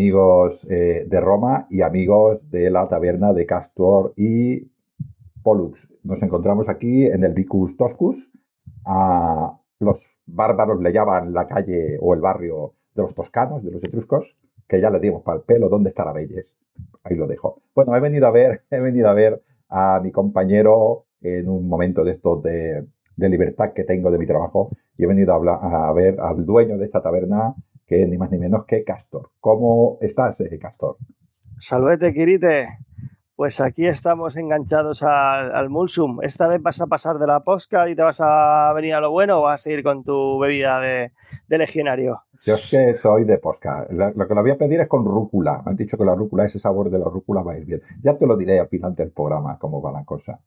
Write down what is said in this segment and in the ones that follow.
Amigos eh, de Roma y amigos de la taberna de Castor y Pollux. Nos encontramos aquí en el Vicus Toscus. A los bárbaros le llaman la calle o el barrio de los toscanos, de los etruscos, que ya le dimos para el pelo. ¿Dónde está la Belles? Ahí lo dejo. Bueno, he venido a ver, he venido a ver a mi compañero en un momento de estos de, libertad que tengo de mi trabajo y he venido a, a ver al dueño de esta taberna que ni más ni menos que Castor. ¿Cómo estás, eh, Castor? Salvete, Kirite. Pues aquí estamos enganchados al, Mulsum. ¿Esta vez vas a pasar de la posca y te vas a venir a lo bueno o vas a seguir con tu bebida de, legionario? Yo es que soy de posca. Lo, que lo voy a pedir es con rúcula. Me han dicho que la rúcula, ese sabor de la rúcula va a ir bien. Ya te lo diré al final del programa cómo va la cosa.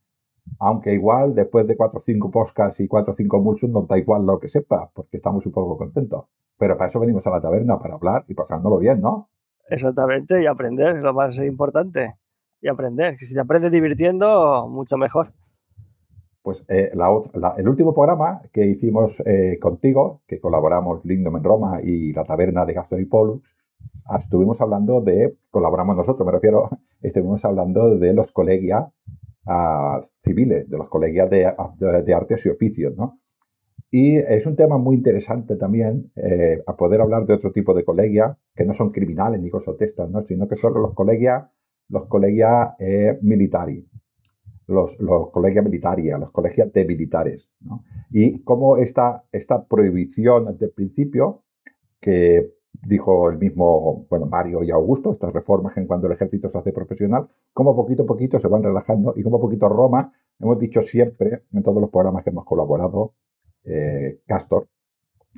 Aunque igual, después de cuatro o cinco poscas y cuatro o cinco Mulsum, no da igual lo que sepa, porque estamos un poco contentos. Pero para eso venimos a la taberna, para hablar y pasándolo bien, ¿no? Exactamente, y aprender, es lo más importante. Y aprender, que si te aprendes divirtiendo, mucho mejor. Pues eh, el último programa que hicimos eh, contigo, que colaboramos Lindom en Roma y la taberna de Gaston y Pollux, estuvimos hablando de, colaboramos nosotros, me refiero, estuvimos hablando de los colegias ah, civiles, de los colegias de, de, artes y oficios, ¿no? Y es un tema muy interesante también eh, a poder hablar de otro tipo de colegia que no son criminales ni cosas ¿no? sino que son los colegias los colegias eh, militares, los, los colegias militaria, los colegios de militares. ¿no? Y cómo esta, esta prohibición desde el principio, que dijo el mismo bueno, Mario y Augusto, estas reformas en cuando el ejército se hace profesional, cómo poquito a poquito se van relajando y cómo poquito Roma, hemos dicho siempre en todos los programas que hemos colaborado, eh, Castor,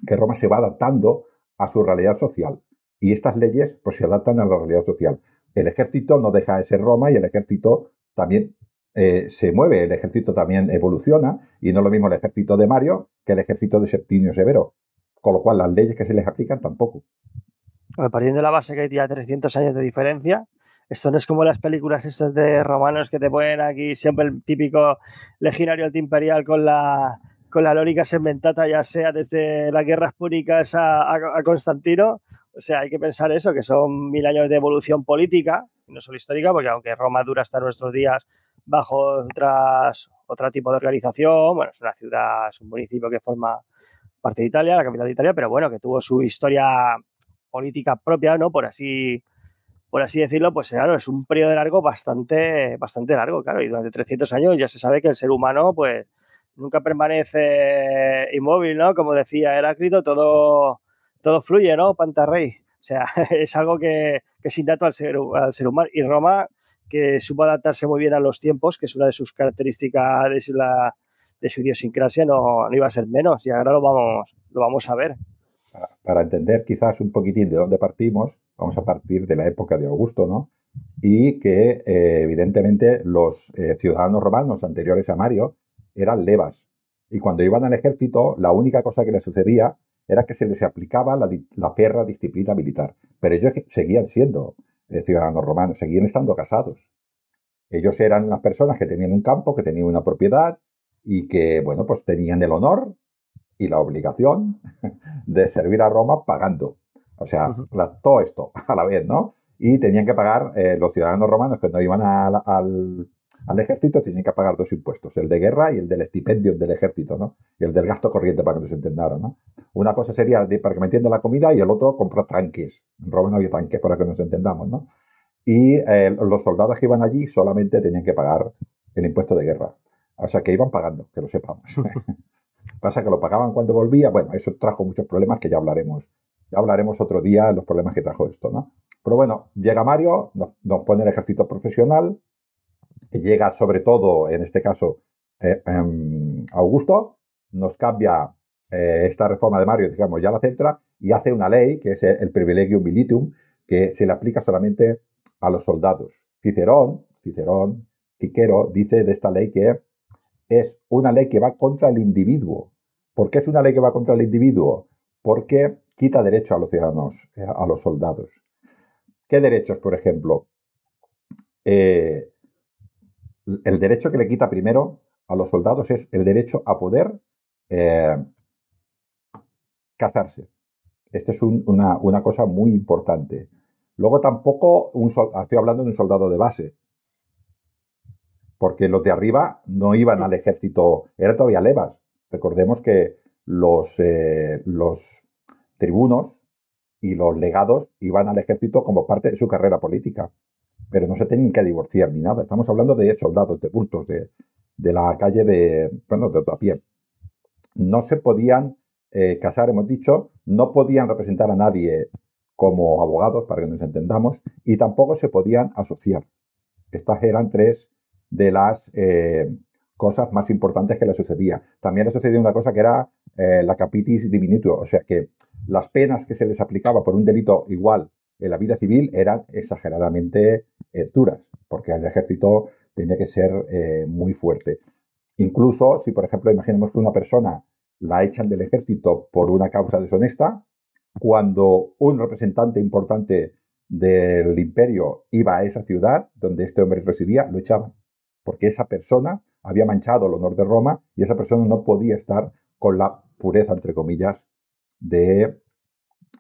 que Roma se va adaptando a su realidad social. Y estas leyes pues, se adaptan a la realidad social. El ejército no deja de ser Roma y el ejército también eh, se mueve, el ejército también evoluciona y no es lo mismo el ejército de Mario que el ejército de Septimio Severo. Con lo cual las leyes que se les aplican tampoco. partiendo de la base que hay ya 300 años de diferencia, esto no es como las películas estas de romanos que te ponen aquí siempre el típico legionario imperial con la con la lórica segmentata, ya sea desde las guerras púnicas a, Constantino. O sea, hay que pensar eso, que son mil años de evolución política, no solo histórica, porque aunque Roma dura hasta nuestros días bajo otras, otro tipo de organización, bueno, es una ciudad, es un municipio que forma parte de Italia, la capital de Italia, pero bueno, que tuvo su historia política propia, ¿no? Por así, por así decirlo, pues claro, es un periodo largo bastante, bastante largo, claro, y durante 300 años ya se sabe que el ser humano, pues, nunca permanece inmóvil, ¿no? Como decía Heráclito, todo, todo fluye, ¿no? Pantarrey. O sea, es algo que, que es innato al ser, al ser humano. Y Roma, que supo adaptarse muy bien a los tiempos, que es una de sus características de su, de su idiosincrasia, no, no, iba a ser menos. Y ahora lo vamos, lo vamos a ver. Para, entender quizás un poquitín de dónde partimos, vamos a partir de la época de Augusto, ¿no? Y que eh, evidentemente los eh, ciudadanos romanos anteriores a Mario eran levas. Y cuando iban al ejército, la única cosa que les sucedía era que se les aplicaba la, la perra disciplina militar. Pero ellos seguían siendo eh, ciudadanos romanos, seguían estando casados. Ellos eran las personas que tenían un campo, que tenían una propiedad y que, bueno, pues tenían el honor y la obligación de servir a Roma pagando. O sea, todo esto a la vez, ¿no? Y tenían que pagar eh, los ciudadanos romanos que no iban al, al ejército tienen que pagar dos impuestos, el de guerra y el del estipendio del ejército, ¿no? Y el del gasto corriente, para que nos entendamos, ¿no? Una cosa sería, para que me entienda la comida, y el otro comprar tanques. En Roma no había tanques, para que nos entendamos, ¿no? Y eh, los soldados que iban allí solamente tenían que pagar el impuesto de guerra. O sea, que iban pagando, que lo sepamos. Pasa que lo pagaban cuando volvía. Bueno, eso trajo muchos problemas que ya hablaremos. Ya hablaremos otro día de los problemas que trajo esto, ¿no? Pero bueno, llega Mario, nos, pone el ejército profesional, llega sobre todo, en este caso, eh, em, Augusto, nos cambia eh, esta reforma de Mario, digamos, ya la centra, y hace una ley, que es el privilegio militum, que se le aplica solamente a los soldados. Cicerón, Cicerón, Quiquero, dice de esta ley que es una ley que va contra el individuo. ¿Por qué es una ley que va contra el individuo? Porque quita derecho a los ciudadanos, eh, a los soldados. ¿Qué derechos, por ejemplo? Eh, el derecho que le quita primero a los soldados es el derecho a poder eh, casarse. Esta es una, cosa muy importante. Luego tampoco, un, estoy hablando de un soldado de base, porque los de arriba no iban al ejército, eran todavía levas. Recordemos que los, eh, los tribunos y los legados iban al ejército como parte de su carrera política, pero no se tenían que divorciar ni nada. Estamos hablando de soldados, de bultos, de, la calle de, bueno, de pie. No se podían eh, casar, hemos dicho, no podían representar a nadie como abogados, para que nos entendamos, y tampoco se podían asociar. Estas eran tres de las eh, cosas más importantes que le sucedía. También le sucedía una cosa que era eh, la capitis diminutio, o sea que las penas que se les aplicaba por un delito igual en la vida civil eran exageradamente eh, duras, porque el ejército tenía que ser eh, muy fuerte. Incluso si, por ejemplo, imaginemos que una persona la echan del ejército por una causa deshonesta, cuando un representante importante del imperio iba a esa ciudad donde este hombre residía, lo echaban, porque esa persona había manchado el honor de Roma y esa persona no podía estar con la pureza, entre comillas, de,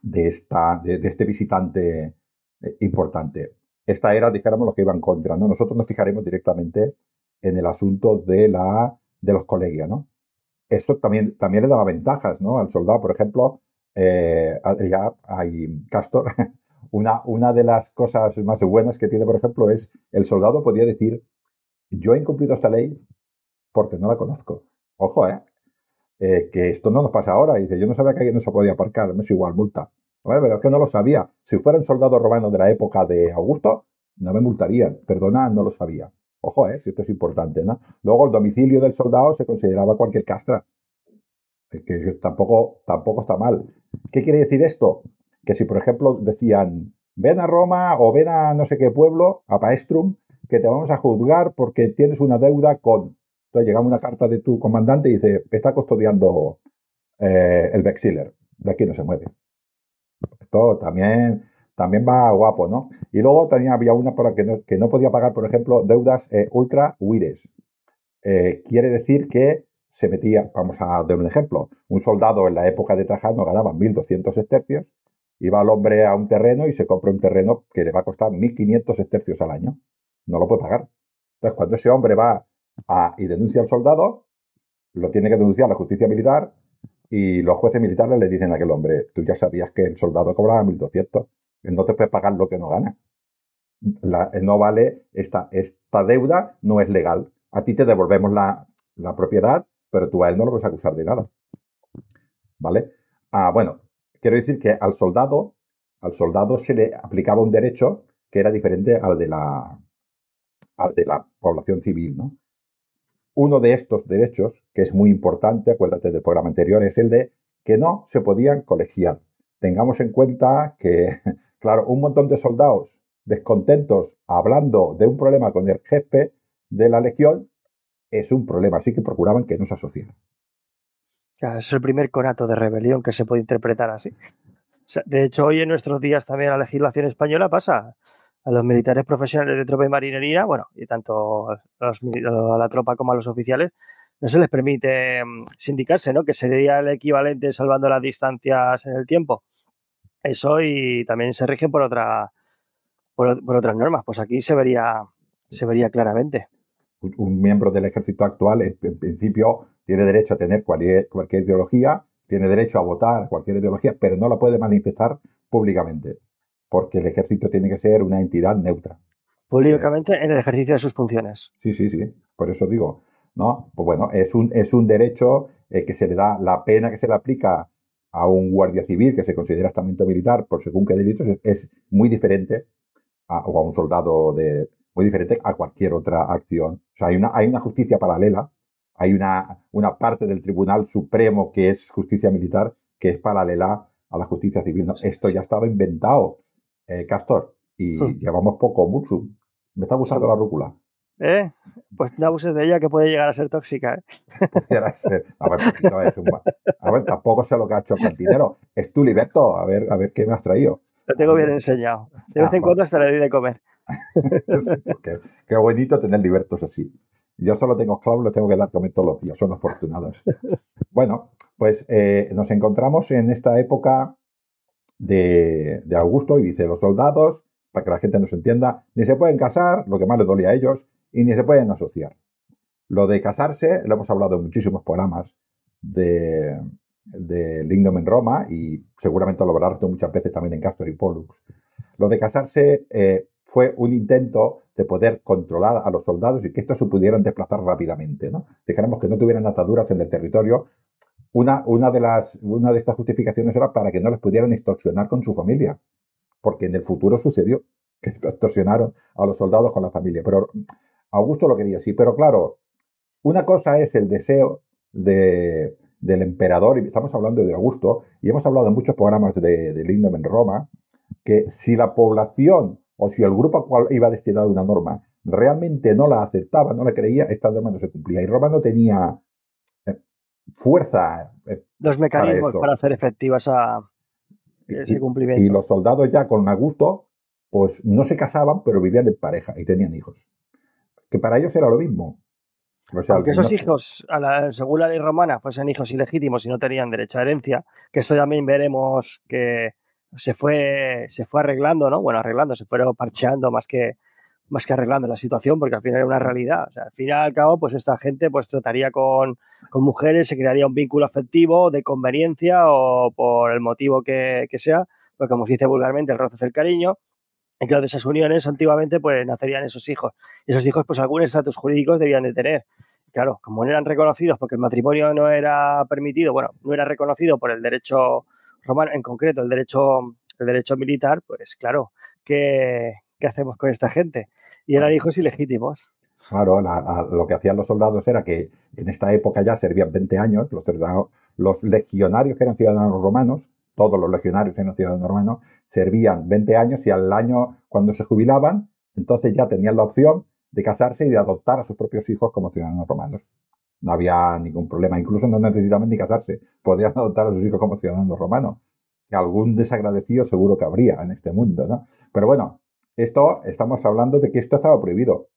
de, esta, de, este visitante eh, importante. Esta era, dijéramos, lo que iba en contra. ¿no? Nosotros nos fijaremos directamente en el asunto de, la, de los colegios. ¿no? Eso también, también le daba ventajas ¿no? al soldado. Por ejemplo, eh, hay Castor. Una, una de las cosas más buenas que tiene, por ejemplo, es el soldado podía decir, yo he incumplido esta ley porque no la conozco. Ojo, ¿eh? Eh, que esto no nos pasa ahora. Y dice, yo no sabía que alguien no se podía aparcar, no es igual, multa. pero es que no lo sabía. Si fuera un soldado romano de la época de Augusto, no me multarían. Perdona, no lo sabía. Ojo, ¿eh? si esto es importante, ¿no? Luego, el domicilio del soldado se consideraba cualquier castra. Que tampoco, tampoco está mal. ¿Qué quiere decir esto? Que si, por ejemplo, decían, ven a Roma o ven a no sé qué pueblo, a Paestrum, que te vamos a juzgar porque tienes una deuda con entonces una carta de tu comandante y dice, está custodiando eh, el Vexiller, de aquí no se mueve. Esto también, también va guapo, ¿no? Y luego también había una para que no, que no podía pagar, por ejemplo, deudas eh, ultra huires. Eh, quiere decir que se metía, vamos a dar un ejemplo, un soldado en la época de Trajano ganaba 1.200 estercios, iba al hombre a un terreno y se compra un terreno que le va a costar 1.500 estercios al año. No lo puede pagar. Entonces, cuando ese hombre va y denuncia al soldado, lo tiene que denunciar la justicia militar y los jueces militares le dicen a aquel hombre, tú ya sabías que el soldado cobraba 1.200, no te puedes pagar lo que no gana. no vale, esta, esta deuda no es legal. A ti te devolvemos la, propiedad, pero tú a él no lo puedes acusar de nada. ¿Vale? Ah, bueno, quiero decir que al soldado, al soldado se le aplicaba un derecho que era diferente al de la, al de la población civil, ¿no? Uno de estos derechos, que es muy importante, acuérdate del programa anterior, es el de que no se podían colegiar. Tengamos en cuenta que, claro, un montón de soldados descontentos hablando de un problema con el jefe de la legión es un problema, así que procuraban que no se asociaran. es el primer conato de rebelión que se puede interpretar así. de hecho, hoy en nuestros días también la legislación española pasa a los militares profesionales de tropa y marinería, bueno, y tanto a, la tropa como a los oficiales, no se les permite mm, sindicarse, ¿no? Que sería el equivalente salvando las distancias en el tiempo. Eso y también se rigen por otra por, otras normas. Pues aquí se vería se vería claramente. un miembro del ejército actual, en, principio, tiene derecho a tener cualquier, cualquier ideología, tiene derecho a votar cualquier ideología, pero no la puede manifestar públicamente, porque el ejército tiene que ser una entidad neutra. Públicamente en el ejercicio de sus funciones. Sí, sí, sí. Por eso digo, ¿no? Pues bueno, es un, es un derecho eh, que se le da, la pena que se le aplica a un guardia civil que se considera estamento militar por según qué delitos es, muy diferente a, o a un soldado de, muy diferente a cualquier otra acción. O sea, hay una, hay una justicia paralela, hay una, una parte del Tribunal Supremo que es justicia militar que es paralela a la justicia civil. esto ya estaba inventado, eh, Castor, y hmm. llevamos poco, mucho. Me está gustando la rúcula. ¿Eh? Pues no abuses de ella que puede llegar a ser tóxica. ¿eh? Pudiera ser. A ver, es un... a ver, tampoco sé lo que ha hecho el cantinero. Es tu liberto. A ver, a ver qué me has traído. Lo tengo bien enseñado. De vez en ah, cuando hasta le doy de comer. qué, bonito tener libertos así. Yo solo tengo esclavos, los tengo que dar comer todos los días. Son afortunados. bueno, pues eh, nos encontramos en esta época de, Augusto y dice, los soldados, para que la gente nos entienda, ni se pueden casar, lo que más les dolía a ellos, y ni se pueden asociar. Lo de casarse, lo hemos hablado en muchísimos programas de, de Lingdom en Roma y seguramente lo habrás visto muchas veces también en Castor y Pollux. Lo de casarse eh, fue un intento de poder controlar a los soldados y que estos se pudieran desplazar rápidamente. ¿no? Dijéramos que no tuvieran ataduras en el territorio. Una, una, de las, una de estas justificaciones era para que no les pudieran extorsionar con su familia, porque en el futuro sucedió que extorsionaron a los soldados con la familia. Pero Augusto lo quería así, pero claro, una cosa es el deseo de, del emperador, y estamos hablando de Augusto, y hemos hablado en muchos programas de, de Lindem en Roma, que si la población o si el grupo al cual iba destinado una norma realmente no la aceptaba, no la creía, esta norma no se cumplía. Y Roma no tenía fuerza. Eh, los mecanismos para, hacer efectiva ese cumplimiento. Y los soldados ya con Augusto, pues no se casaban, pero vivían en pareja y tenían hijos que para ellos era lo mismo. Aunque esos hijos, según la ley romana, fuesen hijos ilegítimos y no tenían derecho a herencia, que eso también veremos que se fue, se fue arreglando, ¿no? Bueno, arreglando, se fueron parcheando más que, más que arreglando la situación, porque al final era una realidad. O sea, al fin y al cabo, pues esta gente pues trataría con, con mujeres, se crearía un vínculo afectivo de conveniencia o por el motivo que, que sea, pues como se dice vulgarmente, el roce es el cariño, en que de esas uniones antiguamente pues nacerían esos hijos. Y esos hijos pues algún estatus jurídicos debían de tener. Claro, como no eran reconocidos porque el matrimonio no era permitido, bueno, no era reconocido por el derecho romano, en concreto el derecho, el derecho militar, pues claro, ¿qué, qué hacemos con esta gente? Y eran hijos ilegítimos. Claro, lo que hacían los soldados era que en esta época ya servían 20 años, los, los legionarios que eran ciudadanos romanos, todos los legionarios eran ciudadanos romanos, servían 20 años y al año, cuando se jubilaban, entonces ya tenían la opción de casarse y de adoptar a sus propios hijos como ciudadanos romanos. No había ningún problema, incluso no necesitaban ni casarse, podían adoptar a sus hijos como ciudadanos romanos. Que algún desagradecido seguro que habría en este mundo, ¿no? Pero bueno, esto estamos hablando de que esto estaba prohibido,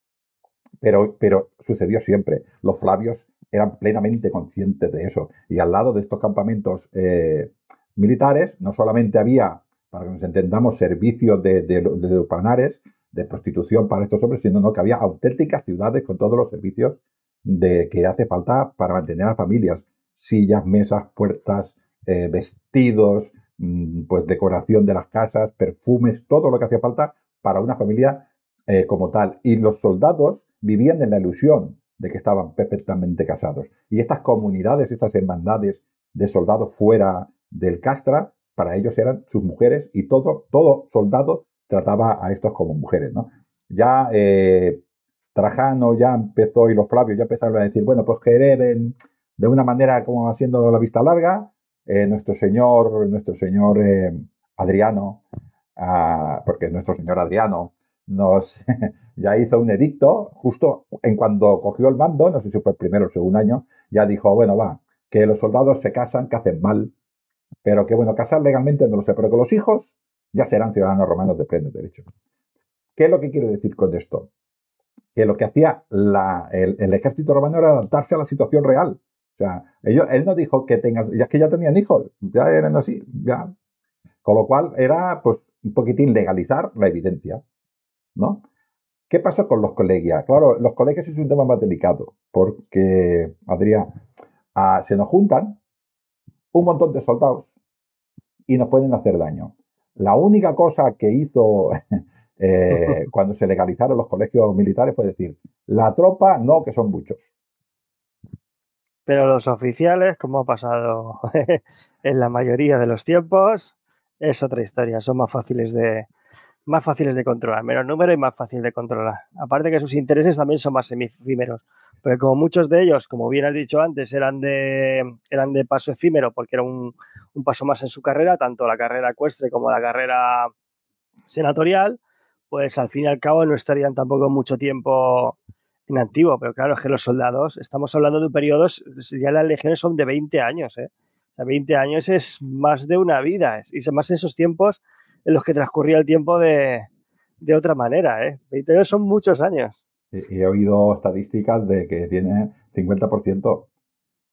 pero, pero sucedió siempre. Los flavios eran plenamente conscientes de eso. Y al lado de estos campamentos eh, militares, no solamente había para que nos entendamos, servicios de, de, de, de prostitución para estos hombres, sino que había auténticas ciudades con todos los servicios de que hace falta para mantener a familias. Sillas, mesas, puertas, eh, vestidos, mm, pues decoración de las casas, perfumes, todo lo que hacía falta para una familia eh, como tal. Y los soldados vivían en la ilusión de que estaban perfectamente casados. Y estas comunidades, estas hermandades de soldados fuera del castra, para ellos eran sus mujeres y todo, todo soldado trataba a estos como mujeres, ¿no? Ya eh, Trajano ya empezó y los Flavios ya empezaron a decir, bueno, pues que hereden de una manera como haciendo la vista larga, eh, nuestro señor, nuestro señor Adriano, ah, porque nuestro señor Adriano nos ya hizo un edicto justo en cuando cogió el mando, no sé si fue el primero o el segundo año, ya dijo, bueno, va, que los soldados se casan, que hacen mal, pero que bueno, casar legalmente no lo sé, pero que los hijos ya serán ciudadanos romanos de pleno derecho. ¿Qué es lo que quiero decir con esto? Que lo que hacía el, ejército romano era adaptarse a la situación real. O sea, ellos, él no dijo que tengan, ya es que ya tenían hijos, ya eran así, ya. Con lo cual era, pues, un poquitín legalizar la evidencia, ¿no? ¿Qué pasó con los colegios? Claro, los colegios es un tema más delicado, porque, Adrián, ah, se nos juntan un montón de soldados y nos pueden hacer daño. La única cosa que hizo eh, cuando se legalizaron los colegios militares fue decir, la tropa no, que son muchos. Pero los oficiales, como ha pasado en la mayoría de los tiempos, es otra historia, son más fáciles de, más fáciles de controlar, menos número y más fácil de controlar. Aparte que sus intereses también son más efímeros, porque como muchos de ellos, como bien has dicho antes, eran de, eran de paso efímero, porque era un, un paso más en su carrera, tanto la carrera ecuestre como la carrera senatorial, pues al fin y al cabo no estarían tampoco mucho tiempo en activo, pero claro, es que los soldados, estamos hablando de periodos, ya las legiones son de 20 años, ¿eh? Sea, 20 años es más de una vida, y más en esos tiempos en los que transcurría el tiempo de, de otra manera. ¿eh? 20 años son muchos años. Y he oído estadísticas de que tiene 50%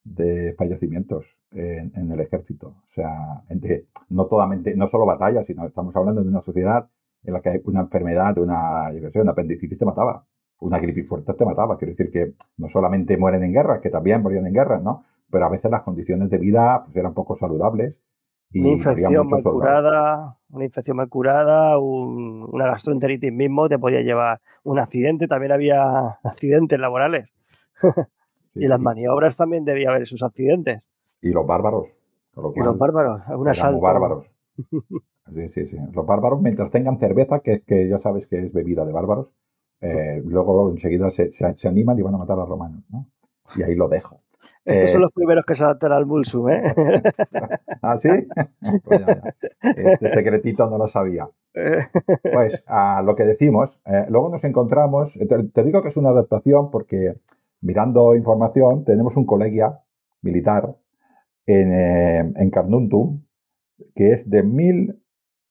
de fallecimientos en, el ejército. O sea, no, totalmente, no solo batallas, sino estamos hablando de una sociedad en la que una enfermedad, una, yo sé, una apendicitis te mataba, una gripe fuerte te mataba. Quiero decir que no solamente mueren en guerras, que también morían en guerras, ¿no? Pero a veces las condiciones de vida pues, eran poco saludables una infección mal curada, una infección mal curada, una gastroenteritis mismo te podía llevar un accidente, también había accidentes laborales. y las maniobras también debía haber sus accidentes. Y los bárbaros. y los bárbaros, un asalto. bárbaros. Sí, sí, sí. Los bárbaros, mientras tengan cerveza, que, que ya sabes que es bebida de bárbaros, eh, luego enseguida se, se, animan y van a matar a los romanos. ¿no? Y ahí lo dejo. Estos son eh, los primeros que se adaptan al Mulsum, ¿eh? ¿Ah, sí? Pues este secretito no lo sabía. Pues a lo que decimos, eh, luego nos encontramos, eh, te, digo que es una adaptación porque mirando información tenemos un colegia militar en, en Carnuntum que es de mil,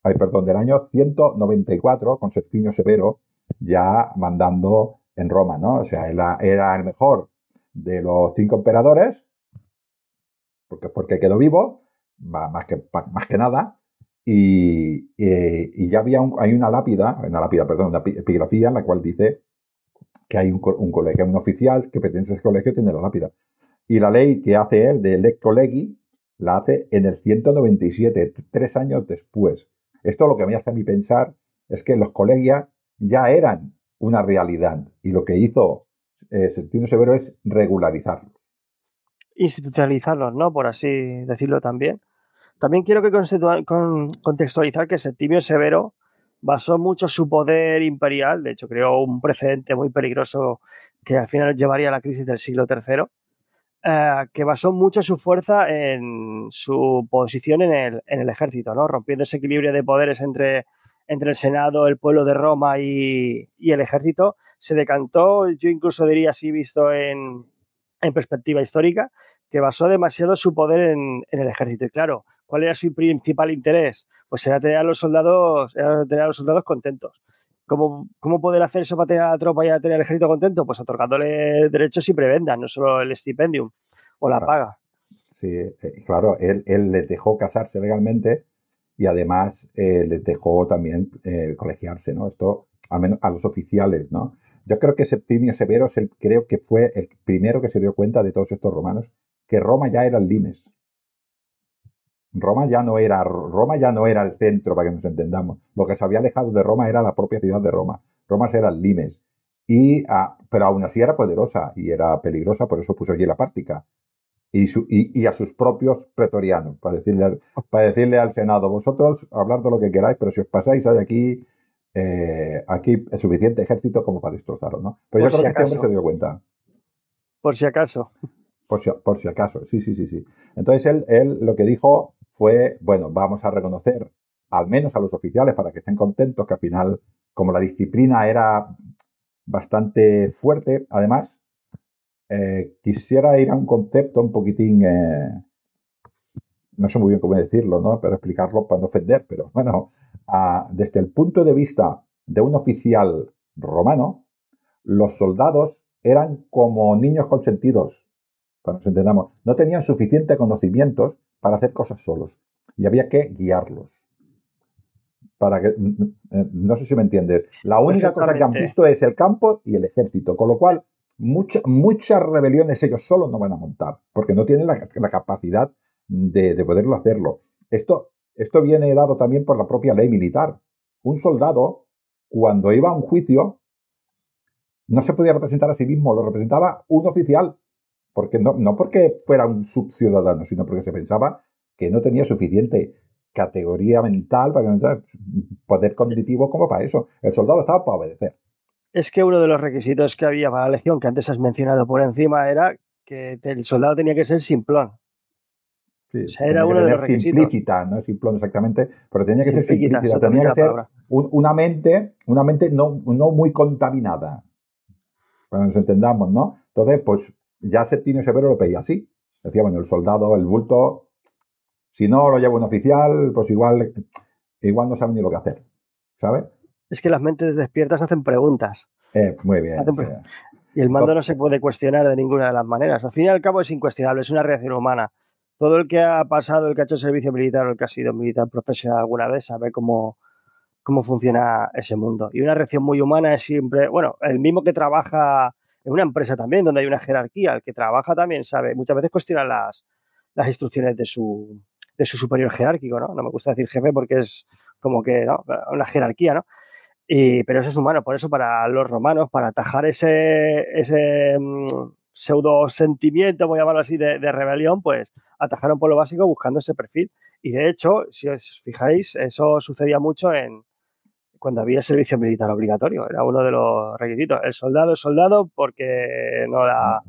ay, perdón, del año 194 con Septimio Severo ya mandando en Roma, ¿no? O sea, era el mejor de los cinco emperadores, porque fue el que quedó vivo, más que, más que nada, y, ya había hay una lápida, una lápida, perdón, una epigrafía en la cual dice que hay un, colegio, un oficial que pertenece a ese colegio tiene la lápida. Y la ley que hace él de Lex Colegi la hace en el 197, tres años después. Esto lo que me hace a mí pensar es que los colegios ya eran una realidad y lo que hizo eh, sentido severo es regularizarlos. Institucionalizarlos, ¿no? Por así decirlo también. También quiero que con, contextualizar que Septimio Severo basó mucho su poder imperial, de hecho creó un precedente muy peligroso que al final llevaría a la crisis del siglo III, eh, que basó mucho su fuerza en su posición en el, en el, ejército, ¿no? rompiendo ese equilibrio de poderes entre, entre el Senado, el pueblo de Roma y, y el ejército, se decantó, yo incluso diría así visto en, perspectiva histórica, que basó demasiado su poder en, el ejército. Y claro, ¿cuál era su principal interés? Pues era tener a los soldados, era tener a los soldados contentos. ¿Cómo, ¿Cómo poder hacer eso para tener a la tropa y a tener al ejército contento? Pues otorgándole derechos y prebendas, no solo el estipendium o la paga. Sí, eh, claro, él, él les dejó casarse legalmente y además eh, les dejó también eh, colegiarse, ¿no? Esto, al menos a los oficiales, ¿no? Yo creo que Septimio Severo es el, creo que fue el primero que se dio cuenta de todos estos romanos que Roma ya era el limes. Roma ya no era Roma ya no era el centro para que nos entendamos. Lo que se había alejado de Roma era la propia ciudad de Roma. Roma era el limes. Y, ah, pero aún así era poderosa y era peligrosa, por eso puso allí la Pártica. Y, y, a sus propios pretorianos, para decirle, al, para decirle al Senado, vosotros hablar de lo que queráis, pero si os pasáis hay aquí eh, aquí es suficiente ejército como para destrozarlo, ¿no? Pero yo creo que este hombre se dio cuenta. Por si acaso. Por si, por si acaso, sí, sí, sí, sí. Entonces él, él lo que dijo fue, bueno, vamos a reconocer al menos a los oficiales para que estén contentos, que al final, como la disciplina era bastante fuerte, además, eh, quisiera ir a un concepto un poquitín, eh, no sé muy bien cómo decirlo, ¿no? Pero explicarlo para no ofender, pero bueno, desde el punto de vista de un oficial romano, los soldados eran como niños consentidos, para nos entendamos. No tenían suficientes conocimientos para hacer cosas solos y había que guiarlos. para que eh, no sé si me entiendes. La única cosa que han visto es el campo y el ejército, con lo cual muchas rebeliones ellos solos no van a montar, porque no tienen la, capacidad de, de, poderlo hacerlo. Esto, esto viene dado también por la propia ley militar. Un soldado, cuando iba a un juicio, no se podía representar a sí mismo, lo representaba un oficial, porque no, no porque fuera un subciudadano, sino porque se pensaba que no tenía suficiente categoría mental para poder cognitivo como para eso. El soldado estaba para obedecer. Es que uno de los requisitos que había para la legión, que antes has mencionado por encima, era que el soldado tenía que ser simplón. Sí, o sea, era uno de los requisitos. Simplícita, no simplón exactamente, pero tenía que ser simplícita, tenía que ser una mente, una mente no, no muy contaminada, para nos entendamos, ¿no? Entonces, pues ya Septimio Severo lo pedía así. Decía, bueno, el soldado, el bulto, si no lo lleva un oficial, pues igual, igual no sabe ni lo que hacer, ¿sabes? Es que las mentes despiertas hacen preguntas. Eh, muy bien. Y el mando no se puede cuestionar de ninguna de las maneras. Al fin y al cabo es incuestionable, es una reacción humana. Todo el que ha pasado, el que ha hecho servicio militar o el que ha sido militar profesional alguna vez sabe cómo, cómo funciona ese mundo. Y una reacción muy humana es siempre, bueno, el mismo que trabaja en una empresa también, donde hay una jerarquía, el que trabaja también sabe, muchas veces cuestiona las, las instrucciones de su, de su superior jerárquico, ¿no? No me gusta decir jefe porque es como que, ¿no? Una jerarquía, ¿no? Y, pero eso es humano, por eso para los romanos, para atajar ese, ese mm, pseudo sentimiento, voy a llamarlo así, de, rebelión, pues atajaron por lo básico buscando ese perfil. Y de hecho, si os fijáis, eso sucedía mucho en cuando había servicio militar obligatorio, era uno de los requisitos. El soldado es soldado porque no da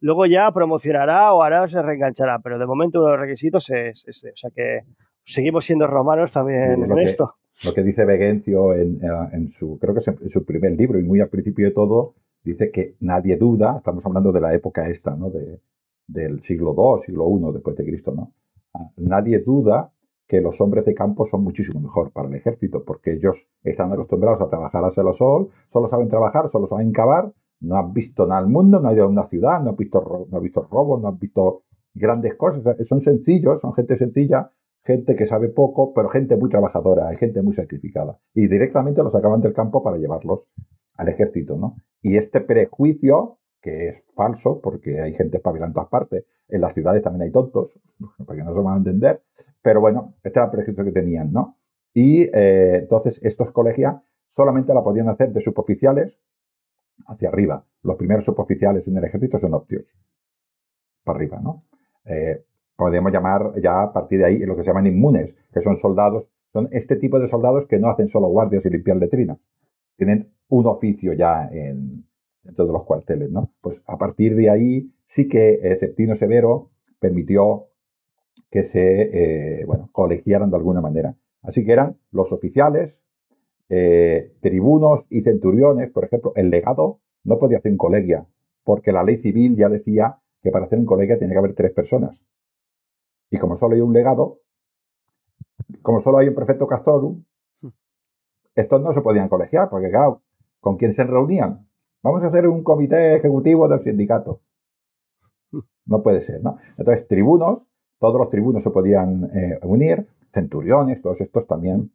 Luego ya promocionará o hará o se reenganchará, pero de momento uno de los requisitos es este. O sea que seguimos siendo romanos también en esto. Lo que dice Vegencio en, su, creo que es en su primer libro y muy al principio de todo, dice que nadie duda, estamos hablando de la época esta, ¿no? De, del siglo II, siglo I después de Cristo, ¿no? Ah, nadie duda que los hombres de campo son muchísimo mejor para el ejército, porque ellos están acostumbrados a trabajar a cielo sol, solo saben trabajar, solo saben cavar, no has visto nada al mundo, no has ido a una ciudad, no has visto, no has visto robos, no has visto grandes cosas. Son sencillos, son gente sencilla, gente que sabe poco, pero gente muy trabajadora, hay gente muy sacrificada. Y directamente los sacaban del campo para llevarlos al ejército, ¿no? Y este prejuicio, que es falso, porque hay gente espabilada en todas partes, en las ciudades también hay tontos, porque no se van a entender, pero bueno, este era el prejuicio que tenían, ¿no? Y eh, entonces estos colegios solamente la podían hacer de suboficiales hacia arriba. Los primeros suboficiales en el ejército son optios. Para arriba, ¿no? Eh, podemos llamar ya a partir de ahí lo que se llaman inmunes, que son soldados, son este tipo de soldados que no hacen solo guardias y limpiar letrinas. Tienen un oficio ya en, dentro de los cuarteles, ¿no? Pues a partir de ahí sí que eh, Septino Severo permitió que se, eh, bueno, colegiaran de alguna manera. Así que eran los oficiales, eh, tribunos y centuriones, por ejemplo, el legado no podía hacer un colegia, porque la ley civil ya decía que para hacer un colegia tiene que haber tres personas. Y como solo hay un legado, como solo hay un prefecto castrorum, estos no se podían colegiar, porque claro, ¿con quién se reunían? Vamos a hacer un comité ejecutivo del sindicato. No puede ser, ¿no? Entonces, tribunos, todos los tribunos se podían eh, unir, centuriones, todos estos también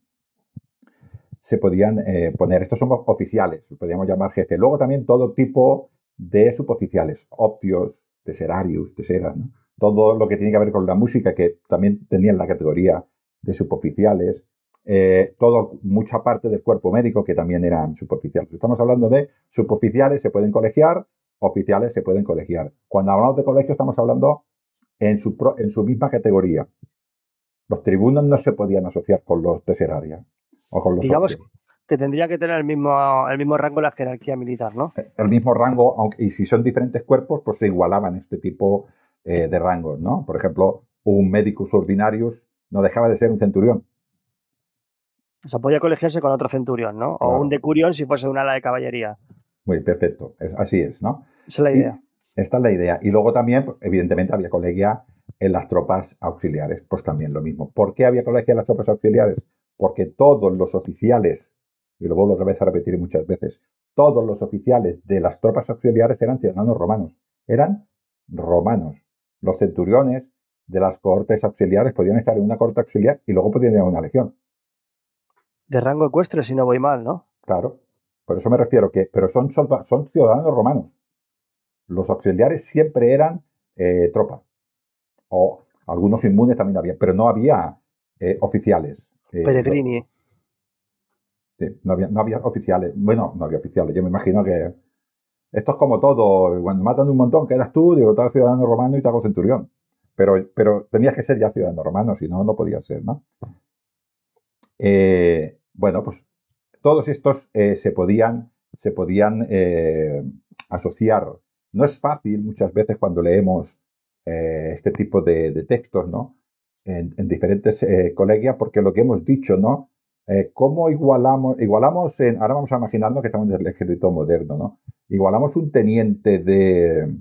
se podían eh, poner. Estos son oficiales, podríamos llamar jefe. Luego también todo tipo de suboficiales, optios, teserarius, teseras, ¿no? todo lo que tiene que ver con la música, que también tenían la categoría de suboficiales, eh, todo, mucha parte del cuerpo médico que también eran suboficiales. Estamos hablando de suboficiales, se pueden colegiar, oficiales se pueden colegiar. Cuando hablamos de colegio estamos hablando en su, en su misma categoría. Los tribunos no se podían asociar con los teserarios. Digamos que tendría que tener el mismo, el mismo rango la jerarquía militar, ¿no? Eh, el mismo rango, aunque, y si son diferentes cuerpos, pues se igualaban este tipo eh, de rangos, ¿no? Por ejemplo, un médicus ordinarius no dejaba de ser un centurión. O sea, podía colegiarse con otro centurión, ¿no? O un decurión si fuese un ala de caballería. Muy perfecto, así es, ¿no? Esa es la idea. esta es la idea. Y luego también, pues, evidentemente, había colegia en las tropas auxiliares, pues también lo mismo. ¿Por qué había colegia en las tropas auxiliares? porque todos los oficiales, y lo vuelvo otra vez a repetir muchas veces, todos los oficiales de las tropas auxiliares eran ciudadanos romanos, eran romanos. Los centuriones de las cohortes auxiliares podían estar en una corte auxiliar y luego podían ir a una legión. De rango ecuestre, si no voy mal, ¿no? Claro. Por eso me refiero que, pero son, son ciudadanos romanos. Los auxiliares siempre eran eh, tropa. O algunos inmunes también había, pero no había eh, oficiales. Eh, Peregrini. Sí, no había, no había oficiales. Bueno, no había oficiales. Yo me imagino que esto es como todo. Cuando matan un montón, que eras tú, digo, estás ciudadano romano y te hago centurión. Pero, pero tenías que ser ya ciudadano romano, si no, no podía ser, ¿no? Eh, bueno, pues todos estos se podían, se podían asociar. No es fácil muchas veces cuando leemos este tipo de, textos, ¿no? En, diferentes colegias, porque lo que hemos dicho, ¿no? Eh, ¿Cómo igualamos, igualamos en, ahora vamos a imaginarnos que estamos en el ejército moderno, ¿no? Igualamos un teniente de,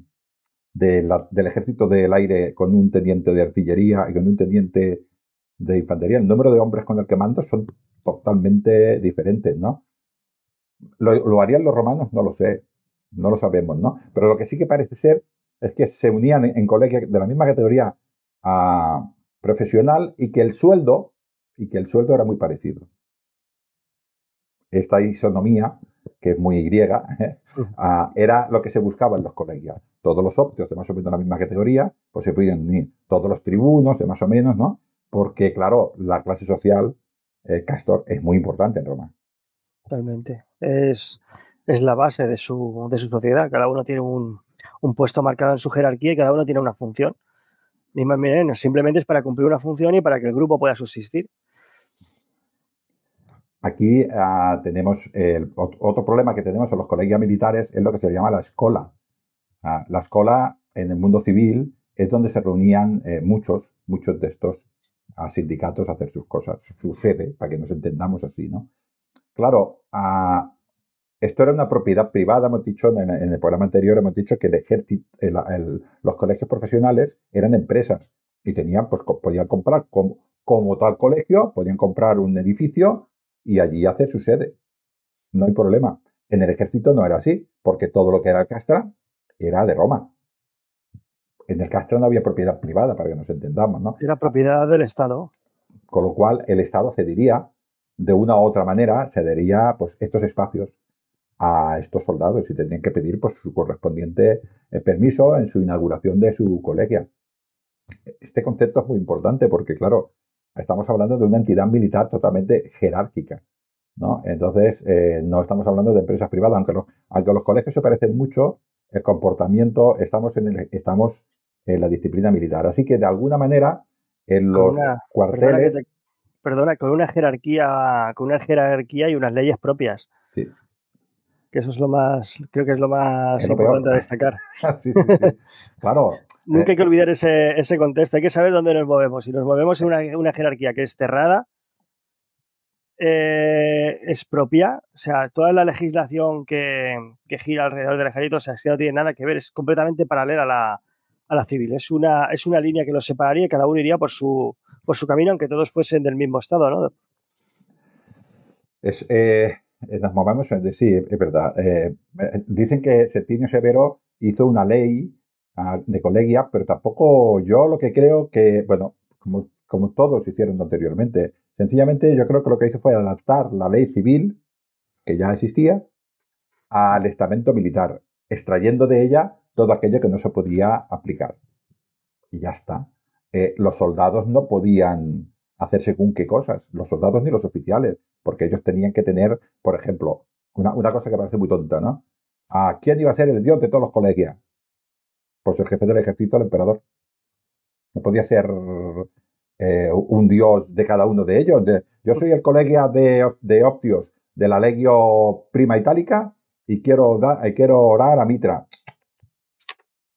del ejército del aire con un teniente de artillería y con un teniente de infantería. El número de hombres con el que mando son totalmente diferentes, ¿no? ¿Lo, harían los romanos? No lo sé, no lo sabemos, ¿no? Pero lo que sí que parece ser es que se unían en, en colegios de la misma categoría a profesional y que el sueldo y que el sueldo era muy parecido esta isonomía, que es muy griega, ah, era lo que se buscaba en los colegios. Todos los ópticos de más o menos la misma categoría, pues se podían unir todos los tribunos de más o menos, ¿no? Porque, claro, la clase social, eh, Castor, es muy importante en Roma. Totalmente. Es, es la base de su, de su sociedad. Cada uno tiene un, un puesto marcado en su jerarquía y cada uno tiene una función. Ni más ni menos. Simplemente es para cumplir una función y para que el grupo pueda subsistir. Aquí ah, tenemos otro problema que tenemos en los colegios militares es lo que se llama la escola. Ah, la escola en el mundo civil es donde se reunían eh, muchos, muchos de estos ah, sindicatos a hacer sus cosas, su sede, para que nos entendamos así, ¿no? Claro, esto era una propiedad privada, hemos dicho en, el programa anterior, hemos dicho que el ejército, los colegios profesionales eran empresas y tenían, pues podían comprar como, como tal colegio, podían comprar un edificio y allí hacer su sede. No hay problema. En el ejército no era así, porque todo lo que era castra era de Roma. En el castra no había propiedad privada, para que nos entendamos, ¿no? Era propiedad del Estado. Con lo cual el Estado cedería, de una u otra manera, cedería pues, estos espacios a estos soldados y tendrían que pedir pues, su correspondiente eh, permiso en su inauguración de su colegia. Este concepto es muy importante porque, claro, estamos hablando de una entidad militar totalmente jerárquica. ¿no? Entonces, eh, no estamos hablando de empresas privadas, aunque los, aunque los colegios se parecen mucho, el comportamiento, estamos en, el, estamos en la disciplina militar. Así que, de alguna manera, en los cuarteles... Perdona, con una jerarquía, con una jerarquía y unas leyes propias. Sí. Que eso es lo más, creo que es lo más importante a destacar. sí, sí, claro, Nunca hay que olvidar ese, ese, contexto, hay que saber dónde nos movemos. Si nos movemos en una, jerarquía que es cerrada, eh, es propia, o sea, toda la legislación que, gira alrededor del ejército, o sea, si no tiene nada que ver, es completamente paralela a la, a la civil. Es una, es una línea que los separaría y cada uno iría por su, por su camino, aunque todos fuesen del mismo estado, ¿no? Es, eh, nos movemos, sí, es verdad. Eh, dicen que Septimio Severo hizo una ley de colegia, pero tampoco yo lo que creo que, bueno, como, como todos hicieron anteriormente, sencillamente yo creo que lo que hizo fue adaptar la ley civil, que ya existía, al estamento militar, extrayendo de ella todo aquello que no se podía aplicar. Y ya está. Eh, los soldados no podían hacer según qué cosas, los soldados ni los oficiales, porque ellos tenían que tener, por ejemplo, una, una cosa que parece muy tonta, ¿no? ¿A quién iba a ser el dios de todos los colegios? pues el jefe del ejército, el emperador. No podía ser eh, un dios de cada uno de ellos. yo soy el colegio de, de, Optios de la Legio Prima Itálica y quiero, quiero orar a Mitra.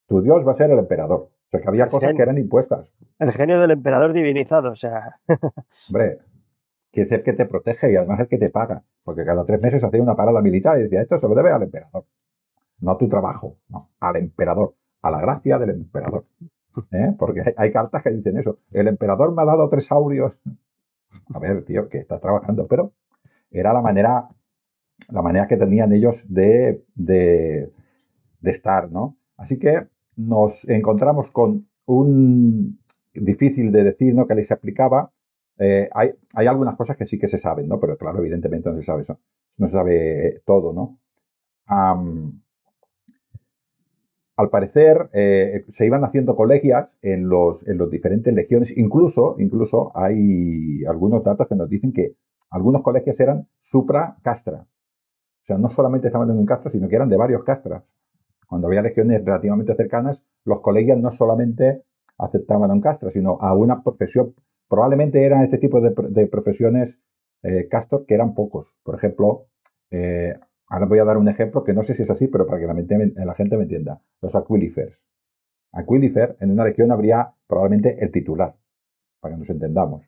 Tu dios va a ser el emperador. O sea, que había cosas que eran impuestas. El genio del emperador divinizado, o sea. Hombre, que es el que te protege y además el que te paga. Porque cada tres meses hacía una parada militar y decía, esto se lo debe al emperador. No a tu trabajo, no, al emperador a la gracia del emperador. ¿eh? Porque hay, cartas que dicen eso. El emperador me ha dado tres aurios. A ver, tío, que estás trabajando, pero era la manera, la manera que tenían ellos de, de, estar, ¿no? Así que nos encontramos con un difícil de decir, ¿no? Que les aplicaba Eh, hay, hay, algunas cosas que sí que se saben, ¿no? Pero claro, evidentemente no se sabe eso. No se sabe todo, ¿no? al parecer, eh, se iban haciendo colegias en los, en los diferentes legiones. Incluso, incluso hay algunos datos que nos dicen que algunos colegios eran supra-castra. O sea, no solamente estaban en un castra, sino que eran de varios castras. Cuando había legiones relativamente cercanas, los colegios no solamente aceptaban a un castra, sino a una profesión. Probablemente eran este tipo de, profesiones eh, castor que eran pocos. Por ejemplo, eh, Ahora voy a dar un ejemplo que no sé si es así, pero para que la, gente me entienda. Los aquilifers. Aquilifer, en una legión habría probablemente el titular, para que nos entendamos.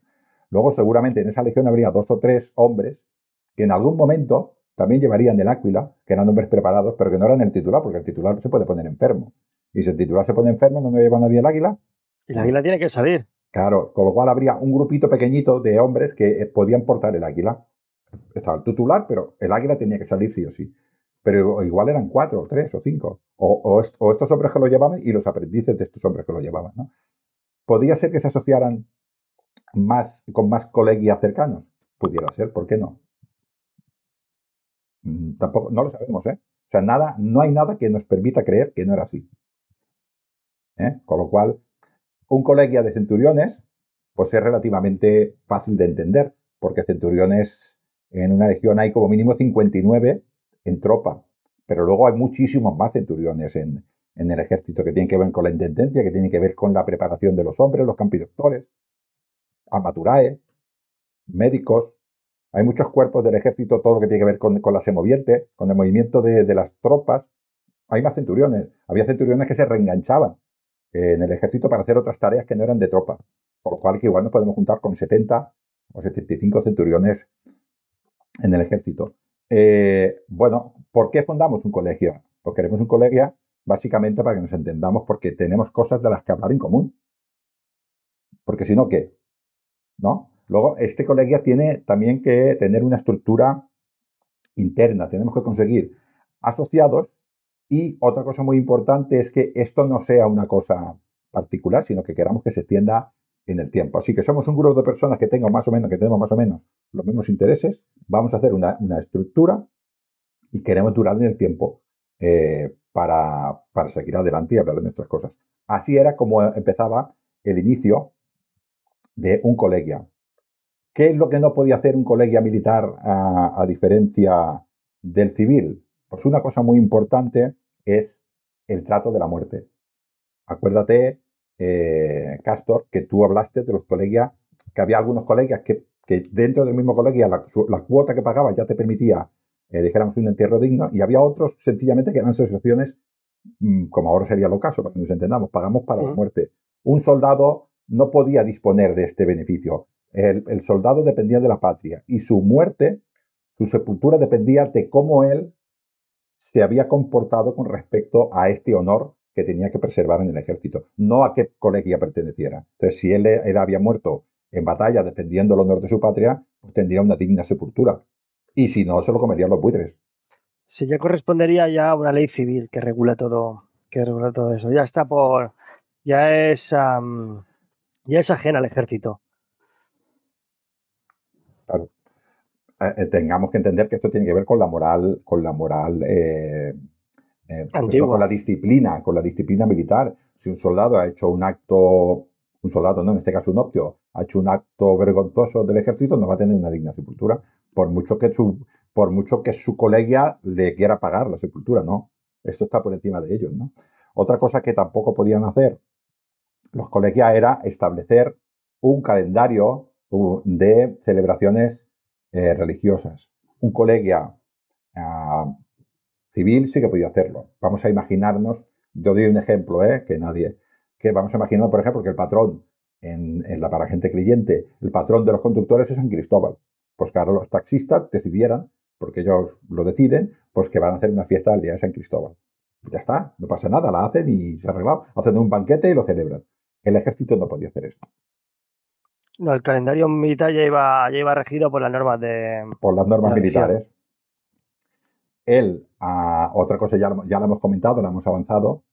Luego, seguramente en esa legión habría dos o tres hombres que en algún momento también llevarían el áquila, que eran hombres preparados, pero que no eran el titular, porque el titular se puede poner enfermo. Y si el titular se pone enfermo, ¿no lleva nadie el águila? El águila tiene que salir. Claro, con lo cual habría un grupito pequeñito de hombres que eh, podían portar el águila estaba el titular, pero el águila tenía que salir sí o sí. Pero igual eran cuatro, o tres o cinco. O, estos hombres que lo llevaban y los aprendices de estos hombres que lo llevaban. ¿no? ¿Podía ser que se asociaran más, con más colegias cercanos? Pudiera ser, ¿por qué no? Mm, tampoco, no lo sabemos, ¿eh? O sea, nada, no hay nada que nos permita creer que no era así. ¿Eh? Con lo cual, un colegia de centuriones, pues es relativamente fácil de entender, porque centuriones en una legión hay como mínimo 59 en tropa, pero luego hay muchísimos más centuriones en, el ejército que tienen que ver con la intendencia, que tienen que ver con la preparación de los hombres, los campidoctores, armaturae, médicos. Hay muchos cuerpos del ejército, todo lo que tiene que ver con, la semoviente, con el movimiento de, las tropas. Hay más centuriones. Había centuriones que se reenganchaban en el ejército para hacer otras tareas que no eran de tropa. Por lo cual igual nos podemos juntar con 70 o 75 centuriones en el ejército. Eh, bueno, ¿por qué fundamos un colegio? Pues queremos un colegio básicamente para que nos entendamos porque tenemos cosas de las que hablar en común. Porque si no, ¿qué? ¿No? Luego, este colegio tiene también que tener una estructura interna. Tenemos que conseguir asociados y otra cosa muy importante es que esto no sea una cosa particular, sino que queramos que se extienda en el tiempo. Así que somos un grupo de personas que tengan más o menos, que tenemos más o menos los mismos intereses, vamos a hacer una, estructura y queremos durar en el tiempo eh, para, seguir adelante y hablar de nuestras cosas. Así era como empezaba el inicio de un colegio. ¿Qué es lo que no podía hacer un colegio militar a, a diferencia del civil? Pues una cosa muy importante es el trato de la muerte. Acuérdate eh, Castor, que tú hablaste de los colegios, que había algunos colegios que, dentro del mismo colegio la, cuota que pagabas ya te permitía, eh, dijéramos, un entierro digno, y había otros sencillamente que eran asociaciones, mm, como ahora sería lo caso, para que nos entendamos, pagamos para la muerte. Un soldado no podía disponer de este beneficio. El, soldado dependía de la patria y su muerte, su sepultura dependía de cómo él se había comportado con respecto a este honor que tenía que preservar en el ejército, no a qué colegio perteneciera. Entonces, si él, había muerto en batalla defendiendo el honor de su patria, pues tendría una digna sepultura. Y si no, se lo comerían los buitres. Sí, ya correspondería ya a una ley civil que regula todo, que regula todo eso. Ya está por, ya es, ya es ajena al ejército. Claro. Eh, eh, tengamos que entender que esto tiene que ver con la moral, con la moral eh, eh, con la disciplina, con la disciplina militar. Si un soldado ha hecho un acto, un soldado, no, en este caso un optio, ha hecho un acto vergonzoso del ejército, no va a tener una digna sepultura, por mucho que su, por mucho que su colegia le quiera pagar la sepultura, no. Esto está por encima de ellos, ¿no? Otra cosa que tampoco podían hacer los colegias era establecer un calendario de celebraciones eh, religiosas. Un colegia ah, Civil sí que podía hacerlo. Vamos a imaginarnos, yo doy un ejemplo, ¿eh? que nadie, que vamos a imaginar, por ejemplo, que el patrón, en, la para gente creyente, el patrón de los conductores es San Cristóbal. Pues ahora los taxistas decidieran, porque ellos lo deciden, pues que van a hacer una fiesta al día de San Cristóbal. Ya está, no pasa nada, la hacen y se arreglan, hacen un banquete y lo celebran. El ejército no podía hacer esto. No, el calendario militar ya iba, ya iba regido por las normas de. Por las normas militares él, otra cosa ya, ya la hemos comentado, la hemos avanzado,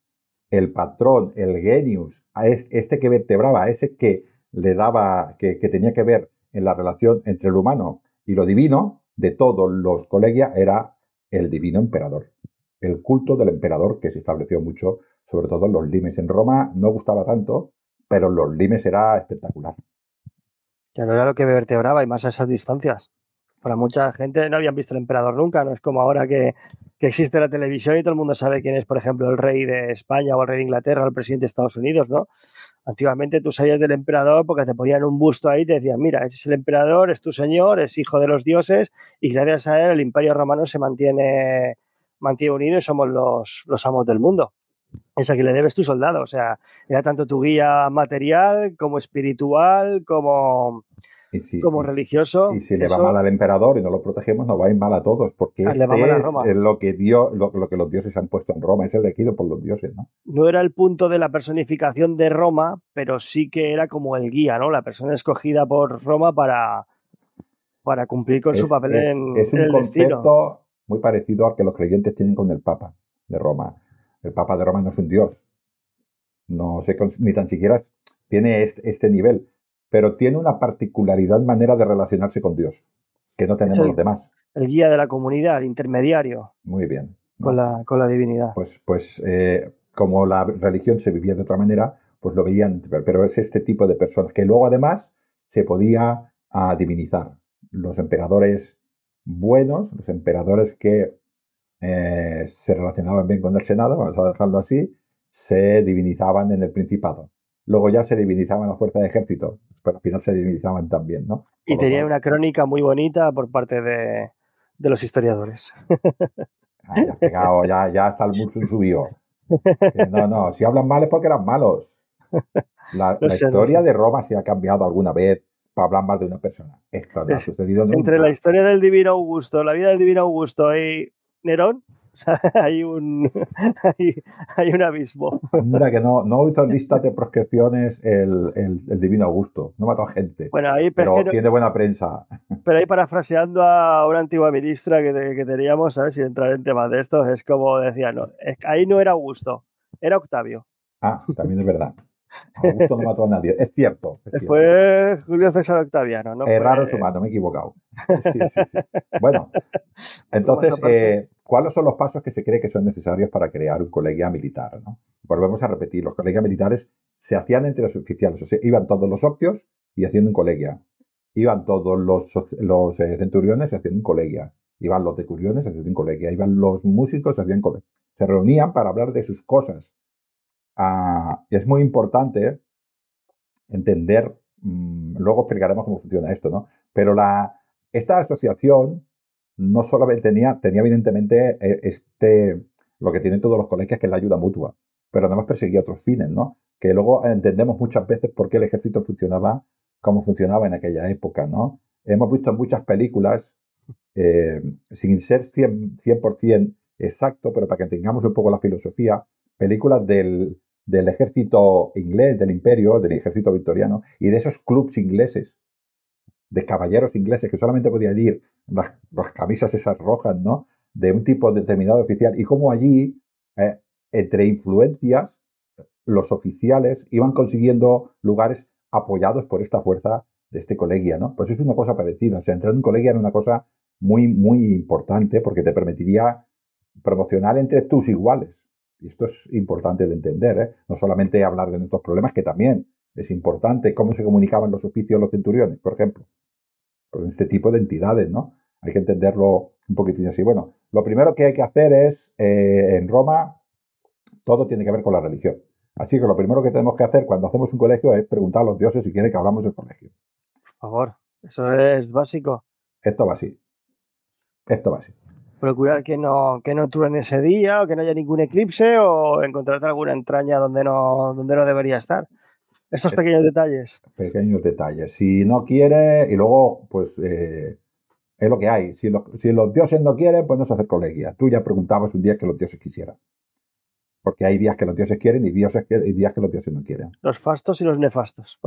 el patrón, el genius, este que vertebraba, ese que le daba, que, tenía que ver en la relación entre el humano y lo divino de todos los colegia era el divino emperador. El culto del emperador que se estableció mucho, sobre todo en los limes. En Roma no gustaba tanto, pero en los limes era espectacular. Ya no era lo que vertebraba y más a esas distancias. Para mucha gente no habían visto el emperador nunca, no es como ahora que, que, existe la televisión y todo el mundo sabe quién es, por ejemplo, el rey de España o el rey de Inglaterra o el presidente de Estados Unidos, ¿no? Antiguamente tú sabías del emperador porque te ponían un busto ahí y te decían, mira, ese es el emperador, es tu señor, es hijo de los dioses y gracias a él el imperio romano se mantiene, mantiene unido y somos los, los amos del mundo. Es a quien le debes tu soldado, o sea, era tanto tu guía material como espiritual, como, como religioso. Y si le va mal al emperador y no lo protegemos, nos va a ir mal a todos, porque ah, este es lo que, dio, lo, que los dioses han puesto en Roma, es elegido por los dioses, ¿no? No era el punto de la personificación de Roma, pero sí que era como el guía, ¿no? La persona escogida por Roma para, para cumplir con su papel en, es un concepto muy parecido al que los creyentes tienen con el Papa de Roma. El Papa de Roma no es un dios. No sé, ni tan siquiera tiene este, este nivel pero tiene una particularidad manera de relacionarse con Dios, que no tenemos los demás. El guía de la comunidad, el intermediario. Muy bien. Con, la, con la divinidad. Pues, pues eh, como la religión se vivía de otra manera, pues lo veían, pero es este tipo de personas que luego además se podía ah, divinizar. Los emperadores buenos, los emperadores que eh, se relacionaban bien con el Senado, vamos a dejarlo así, se divinizaban en el Principado. Luego ya se divinizaban las fuerzas de ejército, pero al final se divinizaban también, ¿no? y tenía una crónica muy bonita por parte de, los historiadores. Ah, ya, pegado, ya, ya está el mucho subió. No, no, si hablan mal es porque eran malos. La, historia de Roma se ha cambiado alguna vez para hablar mal de una persona. Esto no ha sucedido nunca. Entre la historia del divino Augusto, la vida del divino Augusto y Nerón, hay un, hay, un abismo. Mira que no, no hizo listas de proscripciones el, el, Divino Augusto. No mató a gente. Bueno, ahí, pero, tiene buena prensa. Pero ahí parafraseando a una antigua ministra que, que teníamos, ¿sabes? Si entrar en temas de estos, es como decía, no, ahí no era Augusto, era Octavio. Ah, también es verdad. Augusto no mató a nadie. Es cierto. Fue Julio César Octaviano. No es raro su mano, me he equivocado. Sí, sí, sí. Bueno, entonces, eh, ¿cuáles son los pasos que se cree que son necesarios para crear un colegio militar? ¿no? Volvemos a repetir, los colegios militares se hacían entre los oficiales, o sea, iban todos los optios y haciendo un colegio. Iban todos los, los eh, centuriones y hacían un colegio. Iban los decuriones y hacían un colegio. Iban los músicos y hacían colegio. Se reunían para hablar de sus cosas Ah, es muy importante entender, mm, luego explicaremos cómo funciona esto, ¿no? Pero la, esta asociación no solamente tenía, tenía evidentemente eh, este, lo que tienen todos los colegios, que es la ayuda mutua, pero además perseguía otros fines, ¿no? Que luego entendemos muchas veces por qué el ejército funcionaba como funcionaba en aquella época, ¿no? Hemos visto muchas películas, eh, sin ser 100%, 100 exacto, pero para que tengamos un poco la filosofía, películas del, del ejército inglés, del imperio, del ejército victoriano, y de esos clubs ingleses, de caballeros ingleses que solamente podían ir las, camisas esas rojas, ¿no? De un tipo determinado oficial, y cómo allí, eh, entre influencias, los oficiales iban consiguiendo lugares apoyados por esta fuerza de este colegio, ¿no? Pues es una cosa parecida. O sea, entrar en un colegio era una cosa muy, muy importante porque te permitiría promocionar entre tus iguales. Y esto es importante de entender, ¿eh? no solamente hablar de nuestros problemas, que también es importante cómo se comunicaban los oficios los centuriones, por ejemplo. Con este tipo de entidades, ¿no? Hay que entenderlo un poquitín así. Bueno, lo primero que hay que hacer es, eh, en Roma, todo tiene que ver con la religión. Así que lo primero que tenemos que hacer cuando hacemos un colegio es preguntar a los dioses si quieren que hablamos del colegio. Por favor, eso es básico. Esto va así. Esto va así procurar que no, que no truene ese día o que no haya ningún eclipse o encontrarte alguna entraña donde no, donde no debería estar. Esos eh, pequeños detalles. Pequeños detalles. Si no quiere, y luego, pues eh, es lo que hay. Si, si los dioses no quieren, pues no se hace colegio. Tú ya preguntabas un día que los dioses quisieran. Porque hay días que los dioses quieren y, días que los dioses no quieren. Los fastos y los nefastos.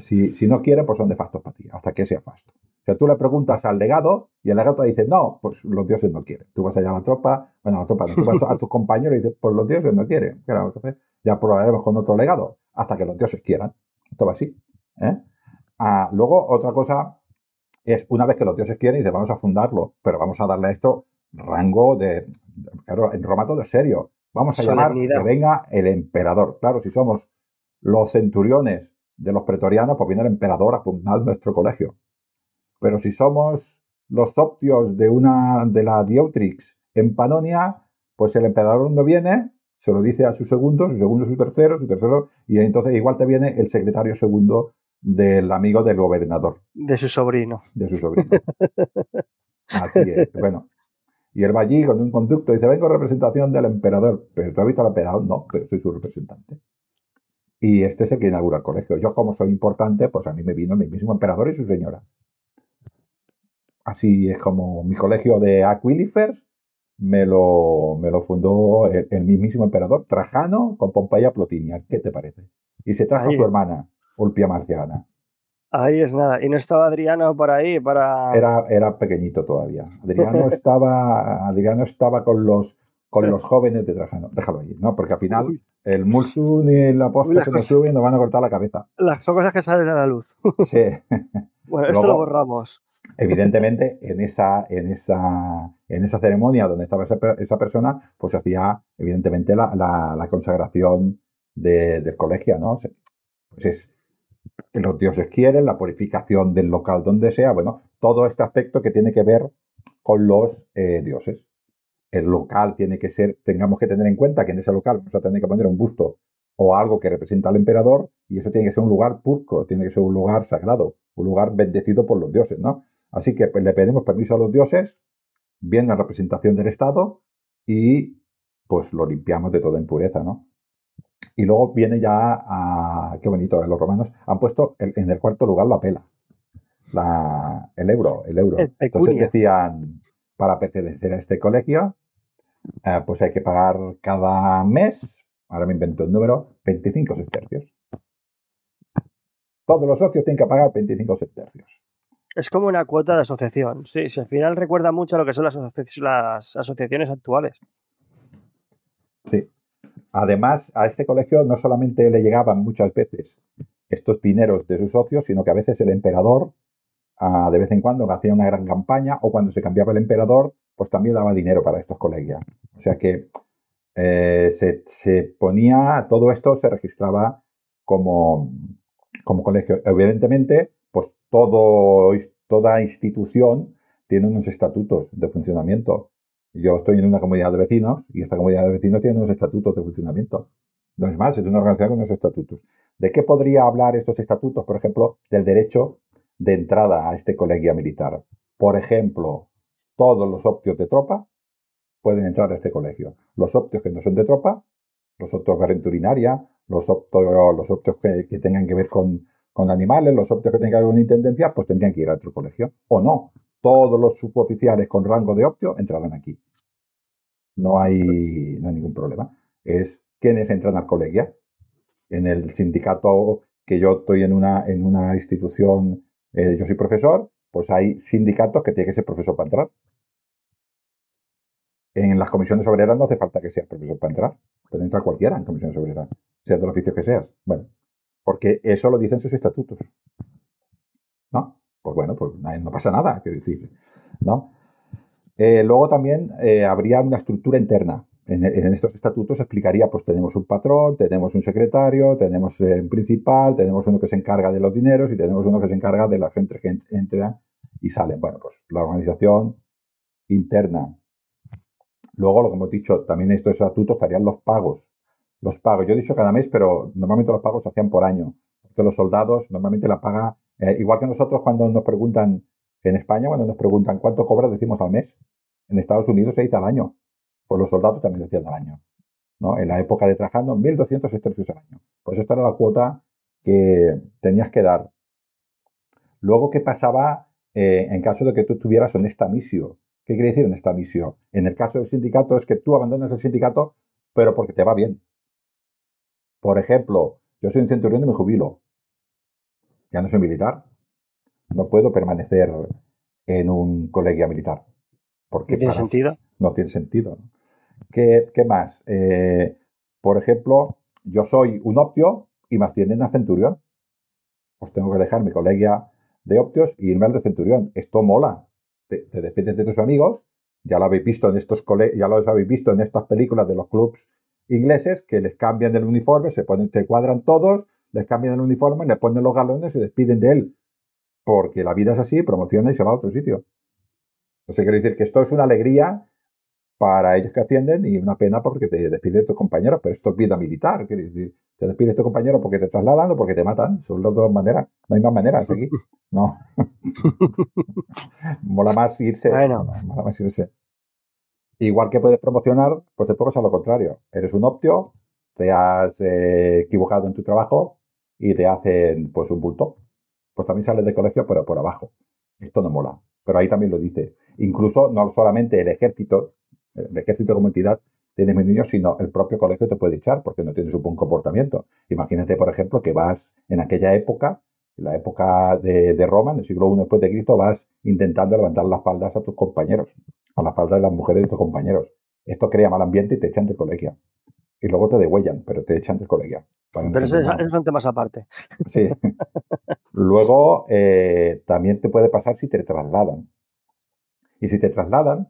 si, si, no quieren, pues son nefastos para ti, hasta que sea fasto. O sea, tú le preguntas al legado y el legado te dice, no, pues los dioses no quieren. Tú vas allá a la tropa, bueno, a la tropa, tú vas a tus compañeros y dices, pues los dioses no quieren. Claro, entonces ya probaremos con otro legado, hasta que los dioses quieran. Esto va así. ¿eh? Ah, luego, otra cosa es, una vez que los dioses quieren, dice, vamos a fundarlo, pero vamos a darle a esto rango de... Claro, en Roma todo es serio. Vamos a llamar que venga el emperador. Claro, si somos los centuriones de los pretorianos, pues viene el emperador a fundar nuestro colegio. Pero si somos los optios de una de la Dieutrix en Panonia, pues el emperador no viene, se lo dice a su segundo, su segundo su tercero, su tercero, y entonces igual te viene el secretario segundo del amigo del gobernador. De su sobrino. De su sobrino. Así es. Bueno. Y él va allí con un conducto y dice, vengo en representación del emperador. Pero tú has visto al emperador, no, pero soy su representante. Y este es el que inaugura el colegio. Yo, como soy importante, pues a mí me vino mi mismo emperador y su señora. Así es como mi colegio de Aquilifers me lo, me lo fundó el, mismísimo emperador Trajano con Pompeya Plotinia. ¿Qué te parece? Y se trajo a su hermana, Ulpia Marciana. Ahí es nada. ¿Y no estaba Adriano por ahí para...? Era, era pequeñito todavía. Adriano estaba, Adriano estaba con los con los jóvenes de Trajano. Déjalo ahí, ¿no? Porque al final el Mulsun y la posta se nos suben y nos van a cortar la cabeza. Las, son cosas que salen a la luz. Sí. bueno, esto lo borramos. Evidentemente, en esa, en esa, en esa ceremonia donde estaba esa, persona, pues se hacía, evidentemente, la, consagración del colegio, ¿no? Pues es los dioses quieren, la purificación del local donde sea, bueno, todo este aspecto que tiene que ver con los eh, dioses. El local tiene que ser, tengamos que tener en cuenta que en ese local vamos a tener que poner un busto o algo que representa al emperador y eso tiene que ser un lugar pulcro, tiene que ser un lugar sagrado, un lugar bendecido por los dioses, ¿no? Así que pues, le pedimos permiso a los dioses, bien la representación del Estado y pues lo limpiamos de toda impureza, ¿no? Y luego viene ya a, qué bonito, ¿eh? los romanos han puesto en el cuarto lugar la pela, la, el euro, el euro. Entonces decían, para pertenecer a este colegio, eh, pues hay que pagar cada mes, ahora me invento el número, 25 sextercios. Todos los socios tienen que pagar 25 sextercios. Es como una cuota de asociación. Sí, sí, al final recuerda mucho a lo que son las, asociaciones actuales. Sí. Además, a este colegio no solamente le llegaban muchas veces estos dineros de sus socios, sino que a veces el emperador, ah, de vez en cuando, hacía una gran campaña, o cuando se cambiaba el emperador, pues también daba dinero para estos colegios. O sea que eh, se, ponía, todo esto se registraba como, como colegio. Evidentemente, pues todo, toda institución tiene unos estatutos de funcionamiento. Yo estoy en una comunidad de vecinos y esta comunidad de vecinos tiene unos estatutos de funcionamiento. No es más, es una organización con unos estatutos. ¿De qué podría hablar estos estatutos? Por ejemplo, del derecho de entrada a este colegio militar. Por ejemplo, todos los optios de tropa pueden entrar a este colegio. Los optios que no son de tropa, los optios de los optios, los optios que tengan que ver con con animales, los optios que tengan una intendencia, pues tendrían que ir a otro colegio. O no, todos los suboficiales con rango de optio entrarán aquí. No hay, ningún problema. Es quienes entran al colegio. En el sindicato que yo estoy en una, institución, eh, yo soy profesor, pues hay sindicatos que tienen que ser profesor para entrar. En las comisiones obreras no hace falta que seas profesor para entrar. Puede entrar cualquiera en comisiones obreras, sea del oficio que seas. Bueno, porque eso lo dicen sus estatutos. ¿No? Pues bueno, pues no pasa nada, quiero decir. Eh, luego también eh, habría una estructura interna. En, estos estatutos explicaría, pues tenemos un patrón, tenemos un secretario, tenemos eh, un principal, tenemos uno que se encarga de los dineros y tenemos uno que se encarga de la gente que entra y salen. Bueno, pues la organización interna. Luego, lo que hemos dicho, también en estos estatutos estarían los pagos los pagos. Yo he dicho cada mes, pero normalmente los pagos se hacían por año. Porque los soldados normalmente la paga, eh, igual que nosotros cuando nos preguntan en España, cuando nos preguntan cuánto cobras, decimos al mes. En Estados Unidos se dice al año. Pues los soldados también decían al año. ¿no? En la época de Trajano, 1.200 estercios al año. Pues esta era la cuota que tenías que dar. Luego, ¿qué pasaba eh, en caso de que tú estuvieras en misión? ¿Qué quiere decir en esta misión? En el caso del sindicato es que tú abandonas el sindicato, pero porque te va bien. Por ejemplo, yo soy un centurión y me jubilo. Ya no soy militar. No puedo permanecer en un colegio militar. Porque ¿No tiene sentido? No tiene sentido. ¿Qué, más? Eh, por ejemplo, yo soy un optio y más tienen a centurión. pues tengo que dejar mi colegia de Optios y irme al de Centurión. Esto mola. Te, despides de tus amigos, ya lo habéis visto en estos ya lo habéis visto en estas películas de los clubs ingleses que les cambian el uniforme, se ponen, te cuadran todos, les cambian el uniforme, les ponen los galones y se despiden de él. Porque la vida es así, promociona y se va a otro sitio. Entonces quiero decir que esto es una alegría para ellos que ascienden y una pena porque te despiden de tus compañeros, pero esto es vida militar, quiero decir, te despides de tu compañero porque te trasladan o porque te matan, son las dos maneras, no hay más maneras aquí, no. mola más irse, mola más irse. Igual que puedes promocionar, pues te puedes a lo contrario, eres un optio, te has eh, equivocado en tu trabajo y te hacen pues un bulto. Pues también sales de colegio pero por abajo. Esto no mola. Pero ahí también lo dice. Incluso no solamente el ejército, el ejército como entidad tiene niños, sino el propio colegio te puede echar porque no tienes un buen comportamiento. Imagínate, por ejemplo, que vas en aquella época, en la época de, Roma, en el siglo I después de Cristo, vas intentando levantar las faldas a tus compañeros, a la falda de las mujeres de tus compañeros. Esto crea mal ambiente y te echan del colegio. Y luego te degüellan, pero te echan del colegio. Pero eso, es son temas aparte. Sí. luego eh, también te puede pasar si te trasladan. Y si te trasladan,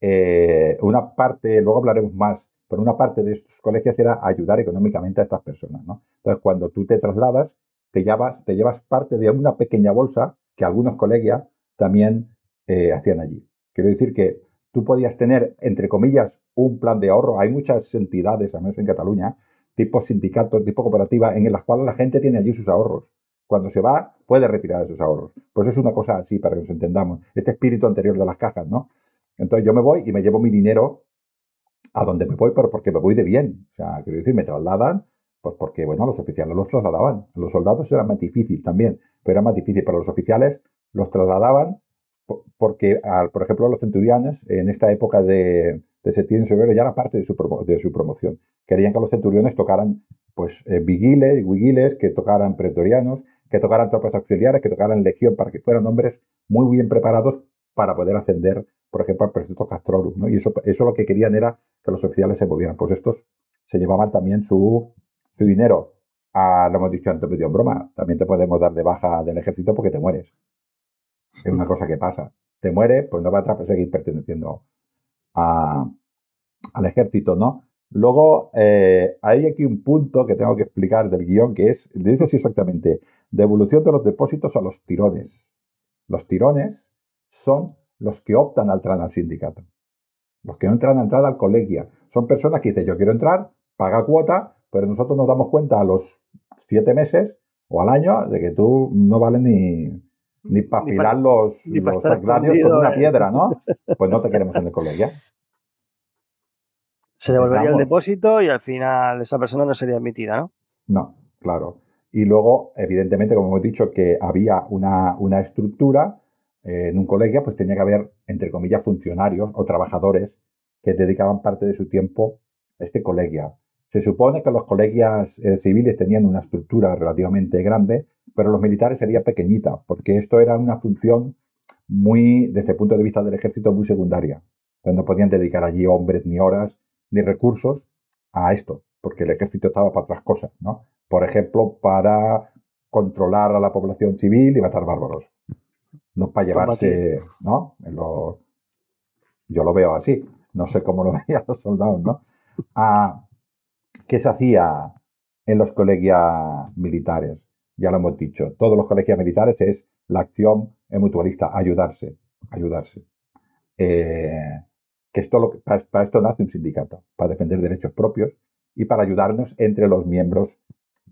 eh, una parte, luego hablaremos más, pero una parte de estos colegios era ayudar económicamente a estas personas. ¿no? Entonces, cuando tú te trasladas, te llevas, te llevas parte de una pequeña bolsa que algunos colegios también eh, hacían allí. Quiero decir que tú podías tener, entre comillas, un plan de ahorro. Hay muchas entidades, al menos en Cataluña, tipo sindicatos, tipo cooperativa, en las cuales la gente tiene allí sus ahorros. Cuando se va, puede retirar esos ahorros. Pues es una cosa así, para que nos entendamos. Este espíritu anterior de las cajas, ¿no? Entonces yo me voy y me llevo mi dinero a donde me voy, pero porque me voy de bien. O sea, quiero decir, me trasladan, pues porque, bueno, los oficiales los trasladaban. Los soldados era más difícil también, pero era más difícil. Pero los oficiales los trasladaban porque, al, por ejemplo, los centurianes, en esta época de, de septiembre y ya era parte de su, de su promoción. Querían que los centuriones tocaran, pues, eh, vigiles, vigiles, que tocaran pretorianos, que tocaran tropas auxiliares, que tocaran legión, para que fueran hombres muy bien preparados para poder ascender por ejemplo, al precepto Castrorum. Y eso, eso lo que querían era que los oficiales se movieran. Pues estos se llevaban también su, su dinero. A, lo hemos dicho antes, medio en broma, también te podemos dar de baja del ejército porque te mueres. Es una cosa que pasa. Te mueres, pues no vas a seguir perteneciendo a, al ejército, ¿no? Luego, eh, hay aquí un punto que tengo que explicar del guion, que es, dice así exactamente, devolución de los depósitos a los tirones. Los tirones son los que optan a entrar al sindicato. Los que no entran a entrar al colegio. Son personas que dicen, yo quiero entrar, paga cuota, pero nosotros nos damos cuenta a los siete meses o al año de que tú no vales ni, ni para afilar los, los con una piedra, ¿no? Pues no te queremos en el colegio. Se devolvería el depósito y al final esa persona no sería admitida, ¿no? No, claro. Y luego, evidentemente, como hemos dicho, que había una, una estructura eh, en un colegio, pues tenía que haber, entre comillas, funcionarios o trabajadores que dedicaban parte de su tiempo a este colegio. Se supone que los colegios eh, civiles tenían una estructura relativamente grande, pero los militares sería pequeñita, porque esto era una función muy, desde el punto de vista del ejército, muy secundaria. no podían dedicar allí hombres, ni horas, ni recursos a esto, porque el ejército estaba para otras cosas, ¿no? Por ejemplo, para controlar a la población civil y matar bárbaros no para llevarse, ¿no? yo lo veo así, no sé cómo lo veían los soldados, ¿no? Ah, ¿Qué se hacía en los colegios militares? Ya lo hemos dicho, todos los colegios militares es la acción mutualista, ayudarse, ayudarse. Eh, que esto lo, para, para, esto nace un sindicato, para defender derechos propios y para ayudarnos entre los miembros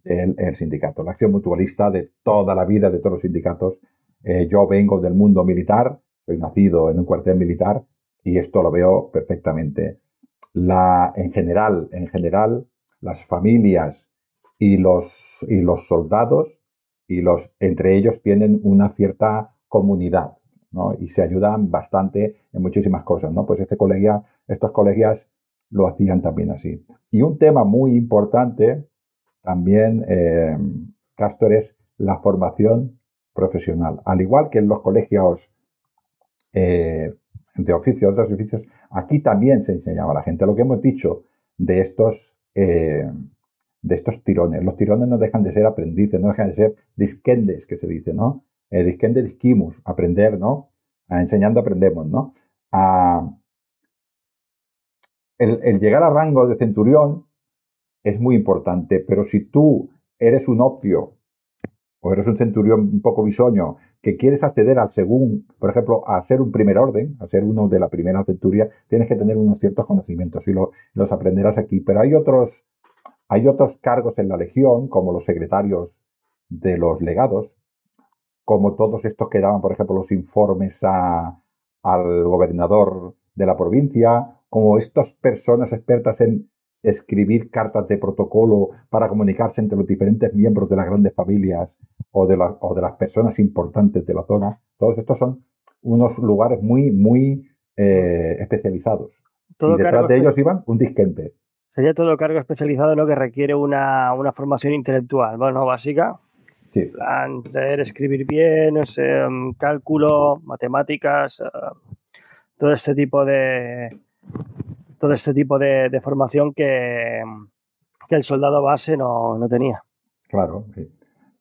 del sindicato. La acción mutualista de toda la vida de todos los sindicatos eh, yo vengo del mundo militar, soy nacido en un cuartel militar y esto lo veo perfectamente. La, en general, en general, las familias y los, y los soldados y los, entre ellos tienen una cierta comunidad, ¿no? Y se ayudan bastante en muchísimas cosas, ¿no? Pues este colegia, estos colegias lo hacían también así. Y un tema muy importante también, eh, Castor, es la formación profesional. Al igual que en los colegios eh, de oficios, de oficios, aquí también se enseñaba a la gente. Lo que hemos dicho de estos, eh, de estos tirones. Los tirones no dejan de ser aprendices, no dejan de ser disquendes, que se dice, ¿no? Eh, disquende disquimus, aprender, ¿no? enseñando aprendemos, ¿no? el, llegar a rango de centurión es muy importante, pero si tú eres un optio o eres un centurión un poco bisoño que quieres acceder al segundo, por ejemplo, a ser un primer orden, a ser uno de la primera centuria, tienes que tener unos ciertos conocimientos y los aprenderás aquí. Pero hay otros, hay otros cargos en la legión, como los secretarios de los legados, como todos estos que daban, por ejemplo, los informes al gobernador de la provincia, como estas personas expertas en escribir cartas de protocolo para comunicarse entre los diferentes miembros de las grandes familias o de, o de las personas importantes de la zona. Todos estos son unos lugares muy, muy eh, especializados. y detrás de ellos iban un disquente. Sería todo cargo especializado lo que requiere una, formación intelectual, bueno, básica. Sí. Plan, leer, escribir bien, no sé, mm, cálculo, matemáticas, eh, todo este tipo de, todo este tipo de, formación que, el soldado base no, tenía. Claro,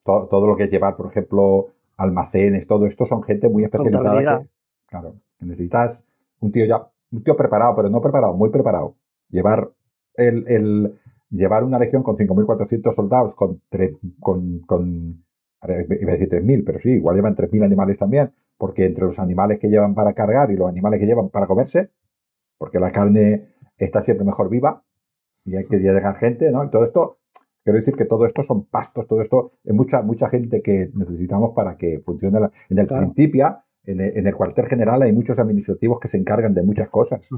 todo, lo que es llevar, por ejemplo, almacenes, todo esto son gente muy especializada. claro, necesitas un tío ya, un tío preparado, pero no preparado, muy preparado. Llevar el, llevar una legión con 5.400 soldados, con, con, con, iba a decir 3.000, pero sí, igual llevan 3.000 animales también, porque entre los animales que llevan para cargar y los animales que llevan para comerse, porque la carne está siempre mejor viva y hay que llegar gente, ¿no? Y todo esto, quiero decir que todo esto son pastos, todo esto es mucha, mucha gente que necesitamos para que funcione. en el principio, en el, cuartel general hay muchos administrativos que se encargan de muchas cosas. Mm.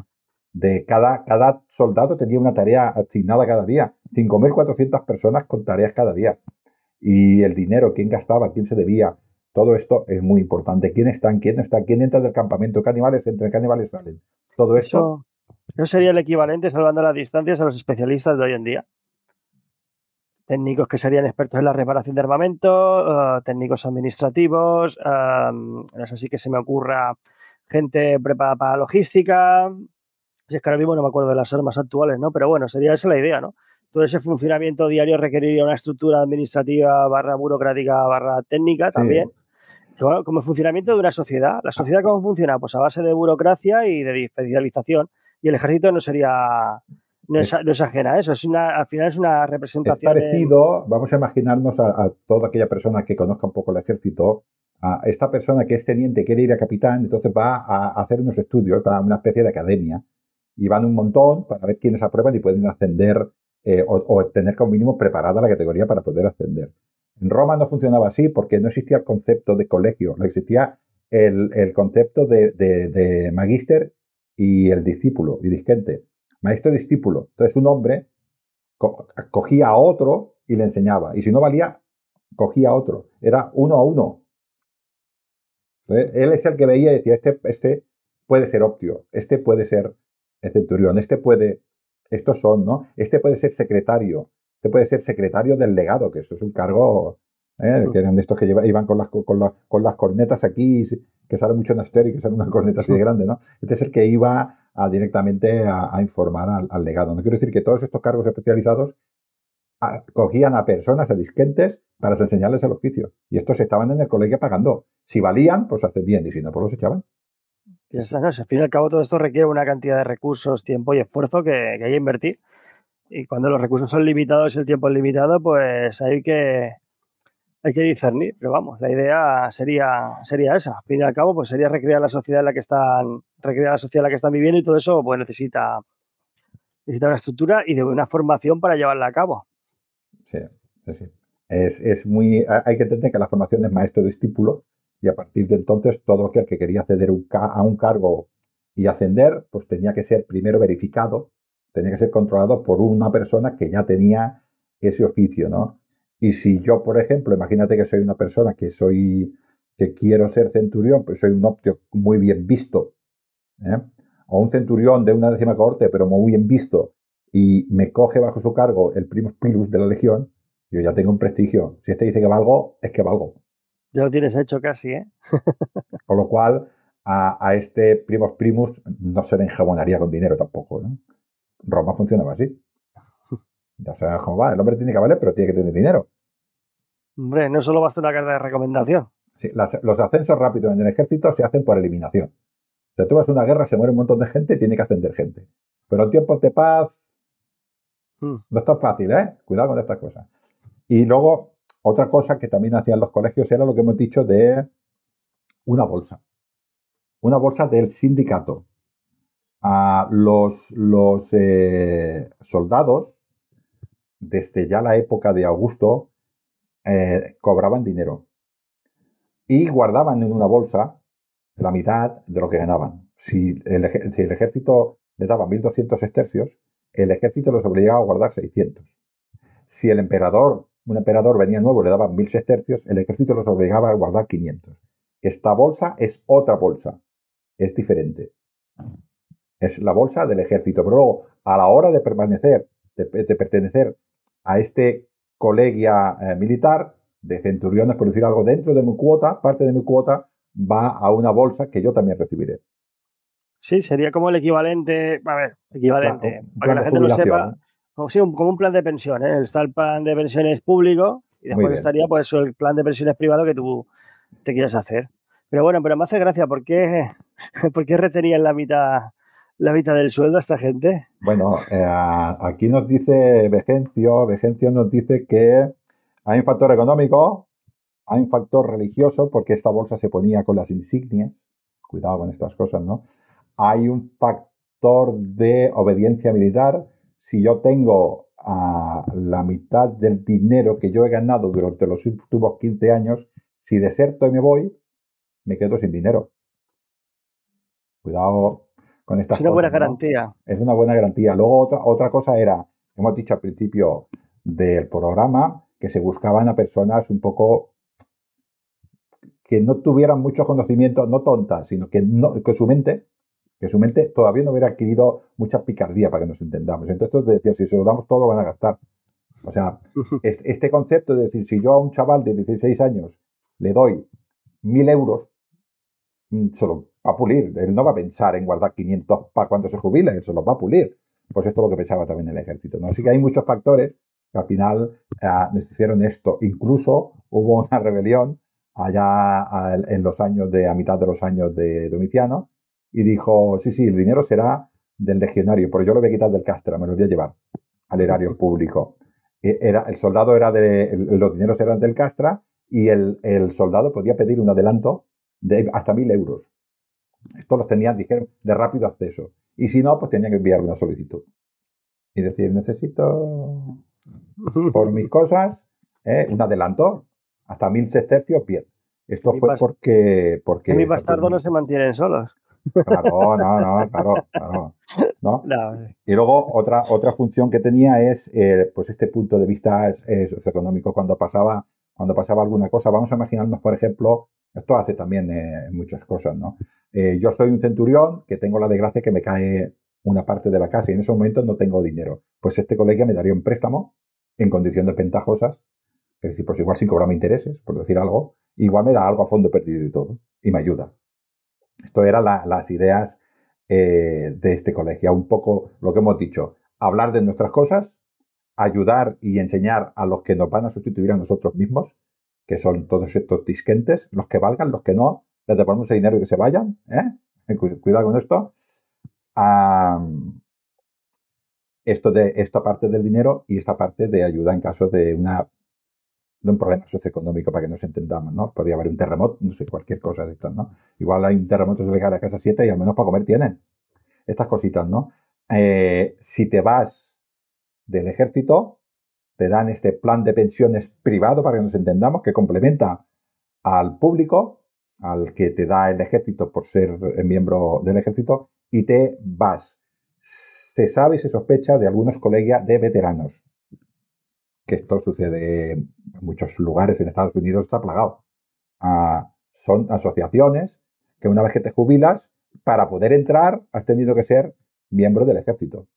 De cada, cada soldado tenía una tarea asignada cada día. 5.400 personas con tareas cada día. Y el dinero, quién gastaba, quién se debía, todo esto es muy importante. ¿Quién está, quién no está, quién entra del campamento, qué animales entran, qué animales salen? Todo eso. Eso sería el equivalente, salvando las distancias, a los especialistas de hoy en día. Técnicos que serían expertos en la reparación de armamento, eh, técnicos administrativos, no sé si que se me ocurra gente preparada para logística. Si es que ahora mismo no me acuerdo de las armas actuales, ¿no? Pero bueno, sería esa la idea, ¿no? Todo ese funcionamiento diario requeriría una estructura administrativa barra burocrática barra técnica también como el funcionamiento de una sociedad. ¿La sociedad cómo funciona? Pues a base de burocracia y de especialización. Y el ejército no sería. No es, ajena a eso, es una, al final es una representación. Es parecido, vamos a imaginarnos a, toda aquella persona que conozca un poco el ejército, a esta persona que es teniente quiere ir a capitán, entonces va a hacer unos estudios para una especie de academia y van un montón para ver quiénes aprueban y pueden ascender eh, o, o, tener como mínimo preparada la categoría para poder ascender. En Roma no funcionaba así porque no existía el concepto de colegio, no existía el, concepto de, de, magíster y el discípulo y disquente. Maestro y discípulo. Entonces un hombre cogía a otro y le enseñaba. Y si no valía, cogía a otro. Era uno a uno. él es el que veía y decía, este, este puede ser optio, este puede ser el centurión, este puede, estos son, ¿no? Este puede ser secretario, este puede ser secretario del legado, que eso es un cargo, ¿eh? que eran de estos que iban con las, con, las cornetas aquí, que sale mucho en Aster y que salen unas cornetas así de grande, ¿no? Este es el que iba a, directamente a, informar al, legado. No quiero decir que todos estos cargos especializados cogían a personas, a disquentes, para enseñarles el oficio. Y estos estaban en el colegio pagando. Si valían, pues ascendían, y si no, pues los echaban. Y al fin y al cabo todo esto requiere una cantidad de recursos, tiempo y esfuerzo que, que hay que invertir. Y cuando los recursos son limitados y el tiempo es limitado, pues hay que, hay que discernir. Pero vamos, la idea sería, sería esa. Al fin y al cabo, pues sería recrear la sociedad en la que están, recrear la sociedad en la que están viviendo y todo eso, pues necesita, necesita una estructura y de una formación para llevarla a cabo. Sí, sí, Es, es muy, hay que entender que la formación es maestro discípulo y a partir de entonces todo aquel que quería acceder a un cargo y ascender, pues tenía que ser primero verificado tenía que ser controlado por una persona que ya tenía ese oficio, ¿no? Y si yo, por ejemplo, imagínate que soy una persona que soy, que quiero ser centurión, pero soy un optio muy bien visto, ¿eh? o un centurión de una décima corte, pero muy bien visto, y me coge bajo su cargo el primus pilus de la legión, yo ya tengo un prestigio. Si este dice que valgo, es que valgo. Ya lo tienes hecho casi, ¿eh? Con lo cual, a, a, este primus primus no se le enjabonaría con dinero tampoco, ¿no? Roma funcionaba así. Ya sabes cómo va. El hombre tiene que valer, pero tiene que tener dinero. Hombre, no solo basta una carta de recomendación. Sí, las- los ascensos rápidos en el ejército se hacen por eliminación. Sea, tú vas a una guerra, se muere un montón de gente y tiene que ascender gente. Pero en tiempos de paz Mm. no es tan fácil, ¿eh? Cuidado con estas cosas. Y luego, otra cosa que también hacían los colegios era lo que hemos dicho de una bolsa. Una bolsa del sindicato. A los los eh, soldados, desde ya la época de Augusto, eh, cobraban dinero y guardaban en una bolsa la mitad de lo que ganaban. Si el, ejército le daba 1.200 estercios, el ejército los obligaba a guardar 600. Si el emperador, un emperador venía nuevo le daban 1.000 sestercios, el ejército los obligaba a guardar 500. Esta bolsa es otra bolsa, es diferente. Es la bolsa del ejército. Pero luego, a la hora de permanecer, de pertenecer a este colegia eh, militar de centuriones, por decir algo, dentro de mi cuota, parte de mi cuota va a una bolsa que yo también recibiré. Sí, sería como el equivalente, a ver, equivalente, Claro, para que la gente lo sepa, como, sí, un- como un plan de pensiones. ¿eh? Está el plan de pensiones público y después estaría pues el plan de pensiones privado que tú te quieras hacer. Pero bueno, pero me hace gracia, ¿por qué, ¿por qué retenían la mitad, la mitad del sueldo a esta gente? Bueno, eh, aquí nos dice Vegencio, Vegencio nos dice que hay un factor económico, hay un factor religioso, porque esta bolsa se ponía con las insignias, cuidado con estas cosas, ¿no? Hay un factor de obediencia militar. Si yo tengo ah, la mitad del dinero que yo he ganado durante los últimos 15 años, si deserto y me voy, me quedo sin dinero. Cuidado con estas Es una buena garantía. Es una buena garantía. Luego otra, otra cosa era, hemos dicho al principio del programa, que se buscaban a personas un poco que no tuvieran mucho conocimiento, no tontas, sino que, no, que su mente, que su mente todavía no hubiera adquirido mucha picardía para que nos entendamos. Entonces decía, si se lo damos todo, lo van a gastar. O sea, es- este concepto de decir, si yo a un chaval de 16 años le doy mil euros, mm, se lo va a pulir. Él no va a pensar en guardar 500 para cuando se jubile, él se los va a pulir. Pues esto es lo que pensaba también el ejército. ¿no? Así que hay muchos factores que al final ah, nos hicieron esto. Incluso hubo una rebelión allá ah, en los años de, a mitad de los años de Domiciano, y dijo, sí, sí, el dinero será del legionario, pero yo lo voy a quitar del castra, me lo voy a llevar al erario público. E- Era, el soldado era de, los dineros eran del castra y el, el soldado podía pedir un adelanto de hasta mil euros. Esto los tenían, dijeron, de rápido acceso. Y si no, pues tenían que enviar una solicitud. Y decir, necesito por mis cosas ¿eh? un adelanto hasta mil sestercios, bien. Esto fue porque... porque Que mis bastardos no se mantienen solos. Claro, no, no, claro, claro. ¿no? No, Y luego otra, otra función que tenía es eh, pues este punto de vista es, es socioeconómico. Cuando pasaba, cuando pasaba alguna cosa, vamos a imaginarnos, por ejemplo, esto hace también eh, muchas cosas, ¿no? Eh, yo soy un centurión que tengo la desgracia que me cae una parte de la casa y en esos momentos no tengo dinero. Pues este colegio me daría un préstamo en condiciones ventajosas, es decir, pues igual sin cobrarme intereses, por decir algo, igual me da algo a fondo perdido y todo, y me ayuda. Esto eran la- las ideas eh, de este colegio. Un poco lo que hemos dicho, hablar de nuestras cosas, ayudar y enseñar a los que nos van a sustituir a nosotros mismos, que son todos estos disquentes, los que valgan, los que no, les devolvemos el dinero y que se vayan. ¿eh? Cu- Cuidado con esto. Esto de esta parte del dinero y esta parte de ayuda en caso de una un problema socioeconómico para que nos entendamos, ¿no? Podría haber un terremoto, no sé, cualquier cosa de estas, ¿no? Igual hay un terremoto, se le cae a casa 7 y al menos para comer tienen. Estas cositas, ¿no? Eh, si te vas del ejército, te dan este plan de pensiones privado para que nos entendamos, que complementa al público, al que te da el ejército por ser eh, miembro del ejército, y te vas. Se sabe y se sospecha de algunos colegios de veteranos, que esto sucede en muchos lugares en Estados Unidos, está plagado. Ah, son asociaciones que una vez que te jubilas, para poder entrar, has tenido que ser miembro del ejército.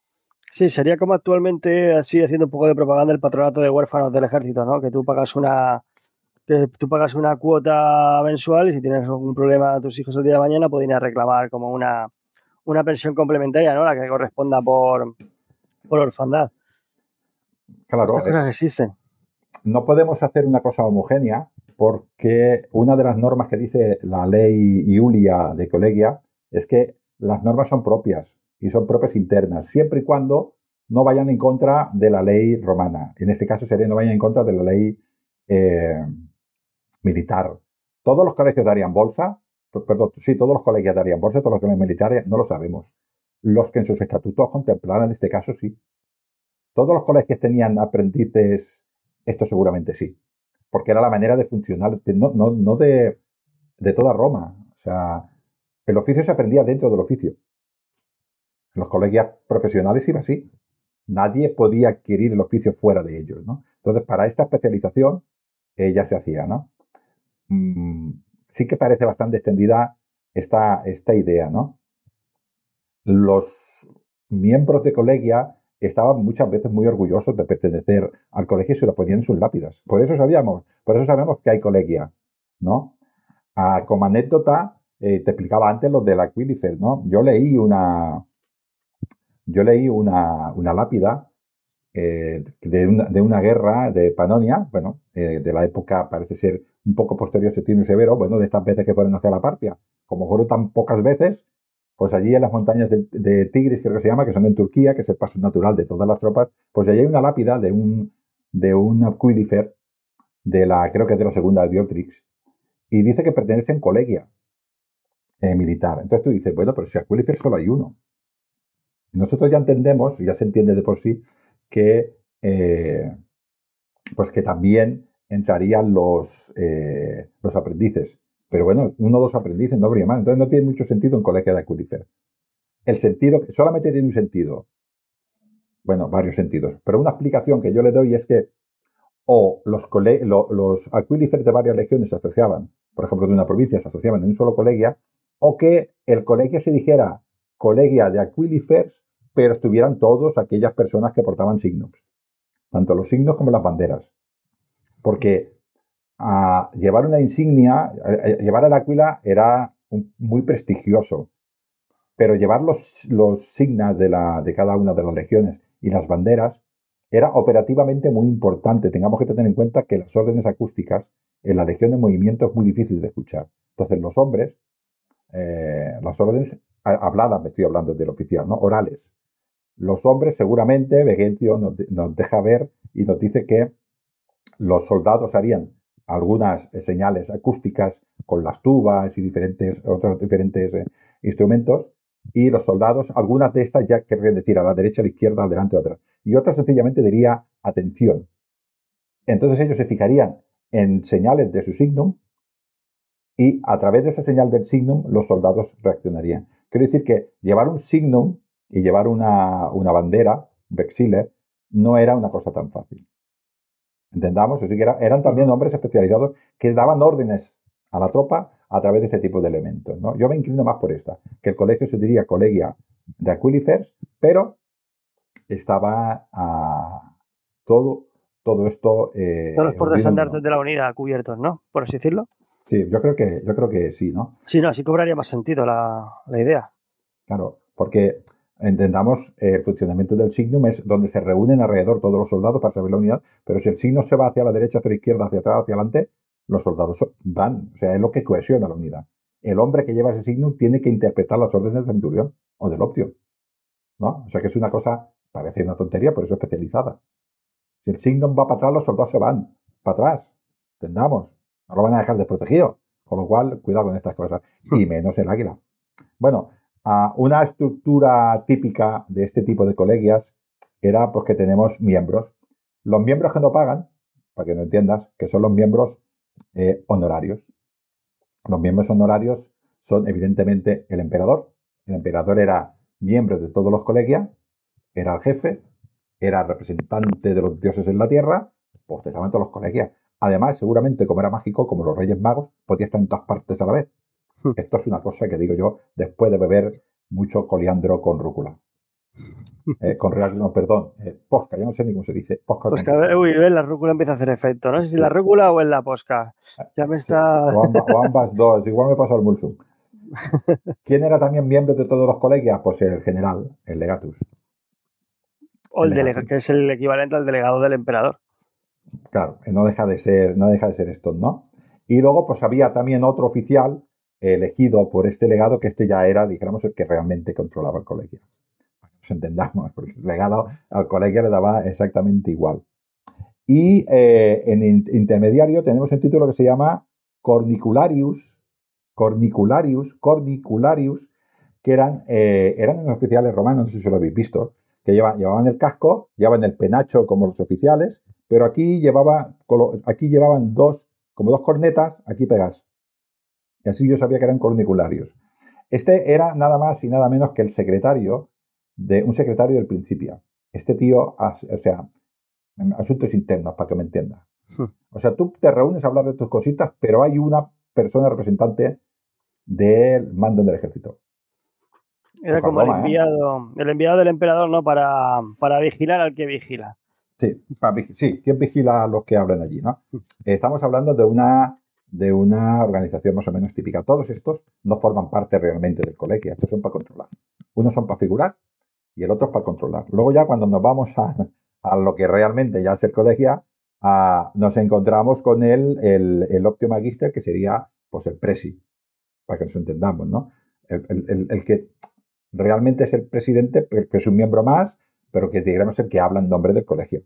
Sí, sería como actualmente, así haciendo un poco de propaganda, el patronato de huérfanos del ejército, ¿no? Que tú pagas una que tú pagas una cuota mensual y si tienes algún problema a tus hijos el día de mañana, ir a reclamar como una, una pensión complementaria, ¿no? La que corresponda por, por orfandad. Claro. Estas cosas existen. No podemos hacer una cosa homogénea porque una de las normas que dice la ley Iulia de Colegia es que las normas son propias y son propias internas, siempre y cuando no vayan en contra de la ley romana. En este caso sería no vayan en contra de la ley eh, militar. Todos los colegios darían bolsa, perdón, sí, todos los colegios darían bolsa, todos los colegios militares no lo sabemos. Los que en sus estatutos contemplaran este caso, sí. Todos los colegios tenían aprendices, esto seguramente sí, porque era la manera de funcionar, no, no, de, de toda Roma. O sea, el oficio se aprendía dentro del oficio. Los colegios profesionales iba así. Nadie podía adquirir el oficio fuera de ellos, ¿no? Entonces, para esta especialización, ella se hacía, ¿no? Mm, sí que parece bastante extendida esta, esta idea, ¿no? Los miembros de colegia estaban muchas veces muy orgullosos de pertenecer al colegio y se lo ponían en sus lápidas. Por eso sabíamos, por eso sabemos que hay colegia, ¿no? Ah, como anécdota, eh, te explicaba antes lo de la Quilifer, ¿no? Yo leí una, yo leí una, una lápida eh, de, una, guerra de Panonia, bueno, eh, de la época parece ser un poco posterior a Septiembre Severo, bueno, de estas veces que fueron hacia la Partia. Como fueron tan pocas veces, pues allí en las montañas de, Tigris, creo que se llama, que son en Turquía, que es el paso natural de todas las tropas, pues allí hay una lápida de un, de un de la, creo que es de la segunda Diotrix, y dice que pertenece en colegia eh, militar. Entonces tú dices, bueno, pero si Aquilifer solo hay uno. Nosotros ya entendemos, ya se entiende de por sí, que, eh, pues que también entrarían los, eh, los aprendices. Pero bueno, uno o dos aprendices no habría más. Entonces no tiene mucho sentido un colegio de Aculifer. El sentido, solamente tiene un sentido. Bueno, varios sentidos. Pero una explicación que yo le doy es que o los, los de varias legiones se asociaban, por ejemplo, de una provincia se asociaban en un solo colegio, o que el colegio se dijera colegia de Aquilifers pero estuvieran todos aquellas personas que portaban signos, tanto los signos como las banderas. Porque a llevar una insignia, llevar el áquila era muy prestigioso, pero llevar los, los signos de, de cada una de las legiones y las banderas era operativamente muy importante. Tengamos que tener en cuenta que las órdenes acústicas en la legión de movimiento es muy difícil de escuchar. Entonces los hombres, eh, las órdenes habladas, me estoy hablando del oficial, ¿no? Orales. Los hombres, seguramente, Vegencio nos, deja ver y nos dice que los soldados harían algunas señales acústicas con las tubas y diferentes, otros diferentes eh, instrumentos, y los soldados, algunas de estas ya querrían decir a la derecha, a la izquierda, adelante, atrás, y otras sencillamente diría atención. Entonces ellos se fijarían en señales de su signum y a través de esa señal del signum los soldados reaccionarían. Quiero decir que llevar un signum y llevar una, bandera, vexile, no era una cosa tan fácil. Entendamos, así que eran también hombres especializados que daban órdenes a la tropa a través de este tipo de elementos. ¿no? Yo me inclino más por esta, que el colegio se diría colegia de Aquilifers, pero estaba a todo, todo esto. Eh, Todos los portes andartes de la unidad cubiertos, ¿no? Por así decirlo. Sí, yo creo que, yo creo que sí, ¿no? Sí, no, así cobraría más sentido la, la idea. Claro, porque Entendamos, eh, el funcionamiento del signum es donde se reúnen alrededor todos los soldados para saber la unidad, pero si el signo se va hacia la derecha, hacia la izquierda, hacia atrás, hacia adelante, los soldados van, o sea, es lo que cohesiona la unidad. El hombre que lleva ese signum tiene que interpretar las órdenes del centurión o del optio, ¿no? O sea que es una cosa, parece una tontería, pero es especializada. Si el signum va para atrás, los soldados se van para atrás, entendamos, no lo van a dejar desprotegido, con lo cual, cuidado con estas cosas, y menos el águila. Bueno, una estructura típica de este tipo de colegias era pues que tenemos miembros. Los miembros que no pagan, para que no entiendas, que son los miembros eh, honorarios. Los miembros honorarios son evidentemente el emperador. El emperador era miembro de todos los colegios, era el jefe, era representante de los dioses en la tierra, pues todos los colegios. Además, seguramente como era mágico, como los reyes magos, podía estar en todas partes a la vez. Esto es una cosa que digo yo después de beber mucho coliandro con rúcula. Eh, con real, no, perdón, eh, posca, ya no sé ni cómo se dice. Posca, uy, la rúcula empieza a hacer efecto. No sé si la rúcula o en la posca. Ya me está. O, ambas, dos, igual me pasó al Mulsum. ¿Quién era también miembro de todos los colegios? Pues el general, el legatus. O el delegado, que es el equivalente al delegado del emperador. Claro, no deja de ser, no deja de ser esto, ¿no? Y luego, pues había también otro oficial elegido por este legado, que este ya era, dijéramos, el que realmente controlaba el colegio. Nos entendamos, porque el legado al colegio le daba exactamente igual. Y eh, en intermediario tenemos un título que se llama Cornicularius, Cornicularius, Cornicularius, que eran, eh, eran unos oficiales romanos, no sé si lo habéis visto, que llevaban el casco, llevaban el penacho como los oficiales, pero aquí, llevaba, aquí llevaban dos, como dos cornetas, aquí pegas. Y así yo sabía que eran cornicularios. Este era nada más y nada menos que el secretario de un secretario del principio. Este tío, o sea, asuntos internos, para que me entienda. Hmm. O sea, tú te reúnes a hablar de tus cositas, pero hay una persona representante del mando del ejército. Era como el ¿eh? enviado, el enviado del emperador, ¿no? Para, para vigilar al que vigila. Sí, sí, ¿quién vigila a los que hablan allí, no? Hmm. Estamos hablando de una, de una organización más o menos típica. Todos estos no forman parte realmente del colegio, estos son para controlar. Unos son para figurar y el otro es para controlar. Luego ya cuando nos vamos a, a lo que realmente ya es el colegio, nos encontramos con el, el, el Optio Magister, que sería pues el presi, para que nos entendamos, ¿no? El, que realmente es el presidente, que es un miembro más, pero que digamos el que habla en nombre del colegio.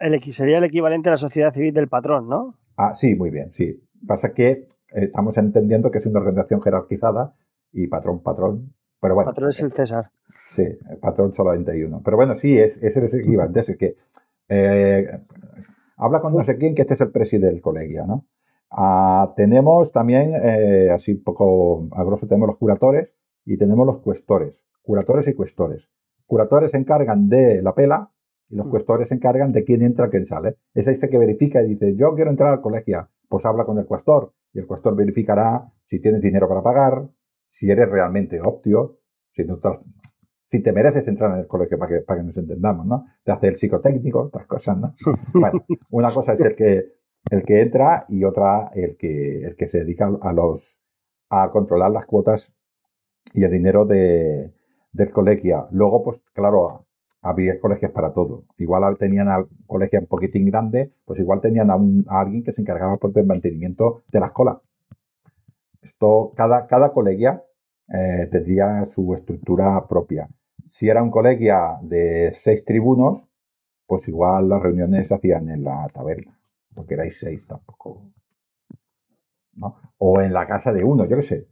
El, sería el equivalente a la sociedad civil del patrón, ¿no? Ah, sí, muy bien, sí. Pasa que eh, estamos entendiendo que es una organización jerarquizada y patrón, patrón. Pero bueno. Patrón es el César. Sí, el patrón hay uno. Pero bueno, sí, es, es el equivalente. Es que eh, habla con no sé quién que este es el presidente del colegio, ¿no? Ah, tenemos también, eh, así un poco a grosso, tenemos los curatores y tenemos los cuestores. Curatores y cuestores. Curatores se encargan de la pela y los mm. cuestores se encargan de quién entra, quién sale. Es este que verifica y dice, yo quiero entrar al colegio. Pues habla con el cuestor y el cuestor verificará si tienes dinero para pagar, si eres realmente optio, si no si te mereces entrar en el colegio para que, para que nos entendamos, ¿no? Te hace el psicotécnico, otras cosas, ¿no? Bueno, una cosa es el que, el que entra y otra el que, el que se dedica a los a controlar las cuotas y el dinero de, del colegio. Luego, pues claro, había colegios para todo. Igual tenían al colegio un poquitín grande, pues igual tenían a, un, alguien que se encargaba por el mantenimiento de la escuela. Esto, cada, cada colegio eh, tendría su estructura propia. Si era un colegio de seis tribunos, pues igual las reuniones se hacían en la taberna, porque erais seis tampoco. O en la casa de uno, yo qué sé.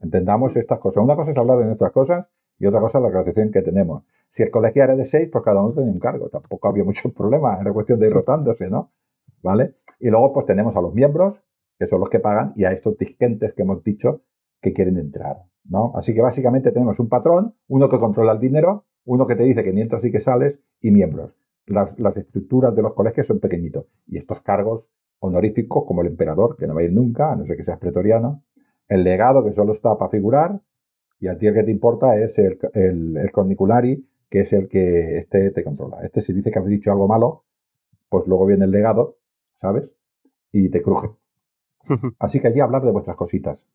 Entendamos estas cosas. Una cosa es hablar de nuestras cosas y otra cosa es la organización que tenemos. Si el colegio era de seis, pues cada uno tenía un cargo. Tampoco había muchos problemas. Era cuestión de ir rotándose, ¿no? ¿Vale? Y luego, pues tenemos a los miembros, que son los que pagan, y a estos disquentes que hemos dicho que quieren entrar. ¿no? Así que básicamente tenemos un patrón, uno que controla el dinero, uno que te dice que ni entras y que sales, y miembros. Las, estructuras de los colegios son pequeñitos. Y estos cargos honoríficos, como el emperador, que no va a ir nunca, a no ser que seas pretoriano, el legado, que solo está para figurar, y a ti el que te importa es el, el, corniculari, que es el que este te controla. Este si dice que has dicho algo malo, pues luego viene el legado, ¿sabes? Y te cruje. Así que allí hablar de vuestras cositas.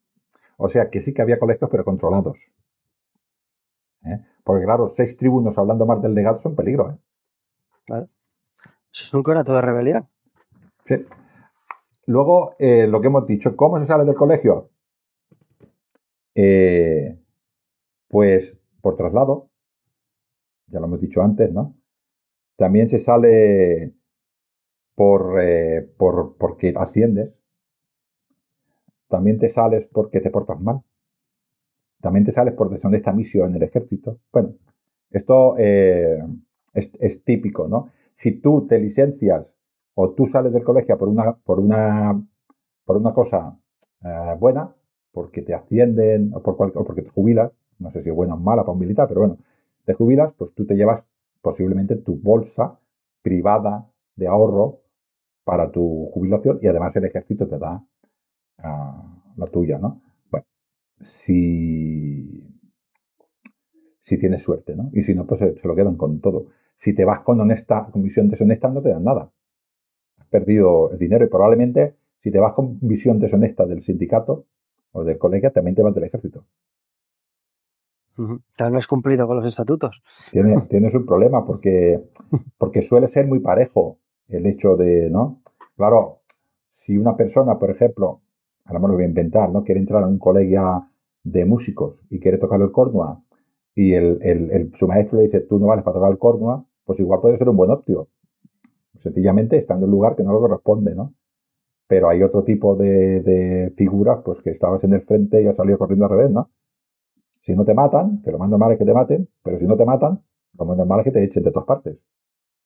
O sea que sí que había colegios, pero controlados. ¿Eh? Porque claro, seis tribunos hablando más del legado son peligro. ¿eh? Claro. Eso es un conato de rebelión. Sí. Luego, eh, lo que hemos dicho, ¿cómo se sale del colegio? pues por traslado, ya lo hemos dicho antes, ¿no? También se sale por, por porque asciendes, también te sales porque te portas mal. También te sales por deshonesta misión en el ejército. Bueno, esto eh, es, típico, ¿no? Si tú te licencias o tú sales del colegio por una, por una, por una cosa eh, buena, porque te ascienden o, por o porque te jubilas, no sé si es buena o mala para un militar, pero bueno, jubilas, pues tú te llevas posiblemente tu bolsa privada de ahorro para tu jubilación y además el ejército te da la tuya, ¿no? Bueno, si, si tienes suerte, ¿no? Y si no, pues se, lo quedan con todo. Si te vas con honesta, con visión deshonesta, no te dan nada. Has perdido el dinero y probablemente si te vas con visión deshonesta del sindicato o del colegio, también te vas del ejército. No es cumplido con los estatutos. Tiene, tienes un problema porque, porque suele ser muy parejo el hecho de, ¿no? Claro, si una persona, por ejemplo, ahora me lo voy a inventar, ¿no? Quiere entrar a un colegio de músicos y quiere tocar el cornua y el, su maestro le dice, tú no vales para tocar el cornua, pues igual puede ser un buen optio. Sencillamente está en un lugar que no lo corresponde, ¿no? Pero hay otro tipo de, de figuras, pues que estabas en el frente y has salido corriendo al revés, ¿no? Si no te matan, que lo más normal es que te maten, pero si no te matan, lo más normal es que te echen de todas partes.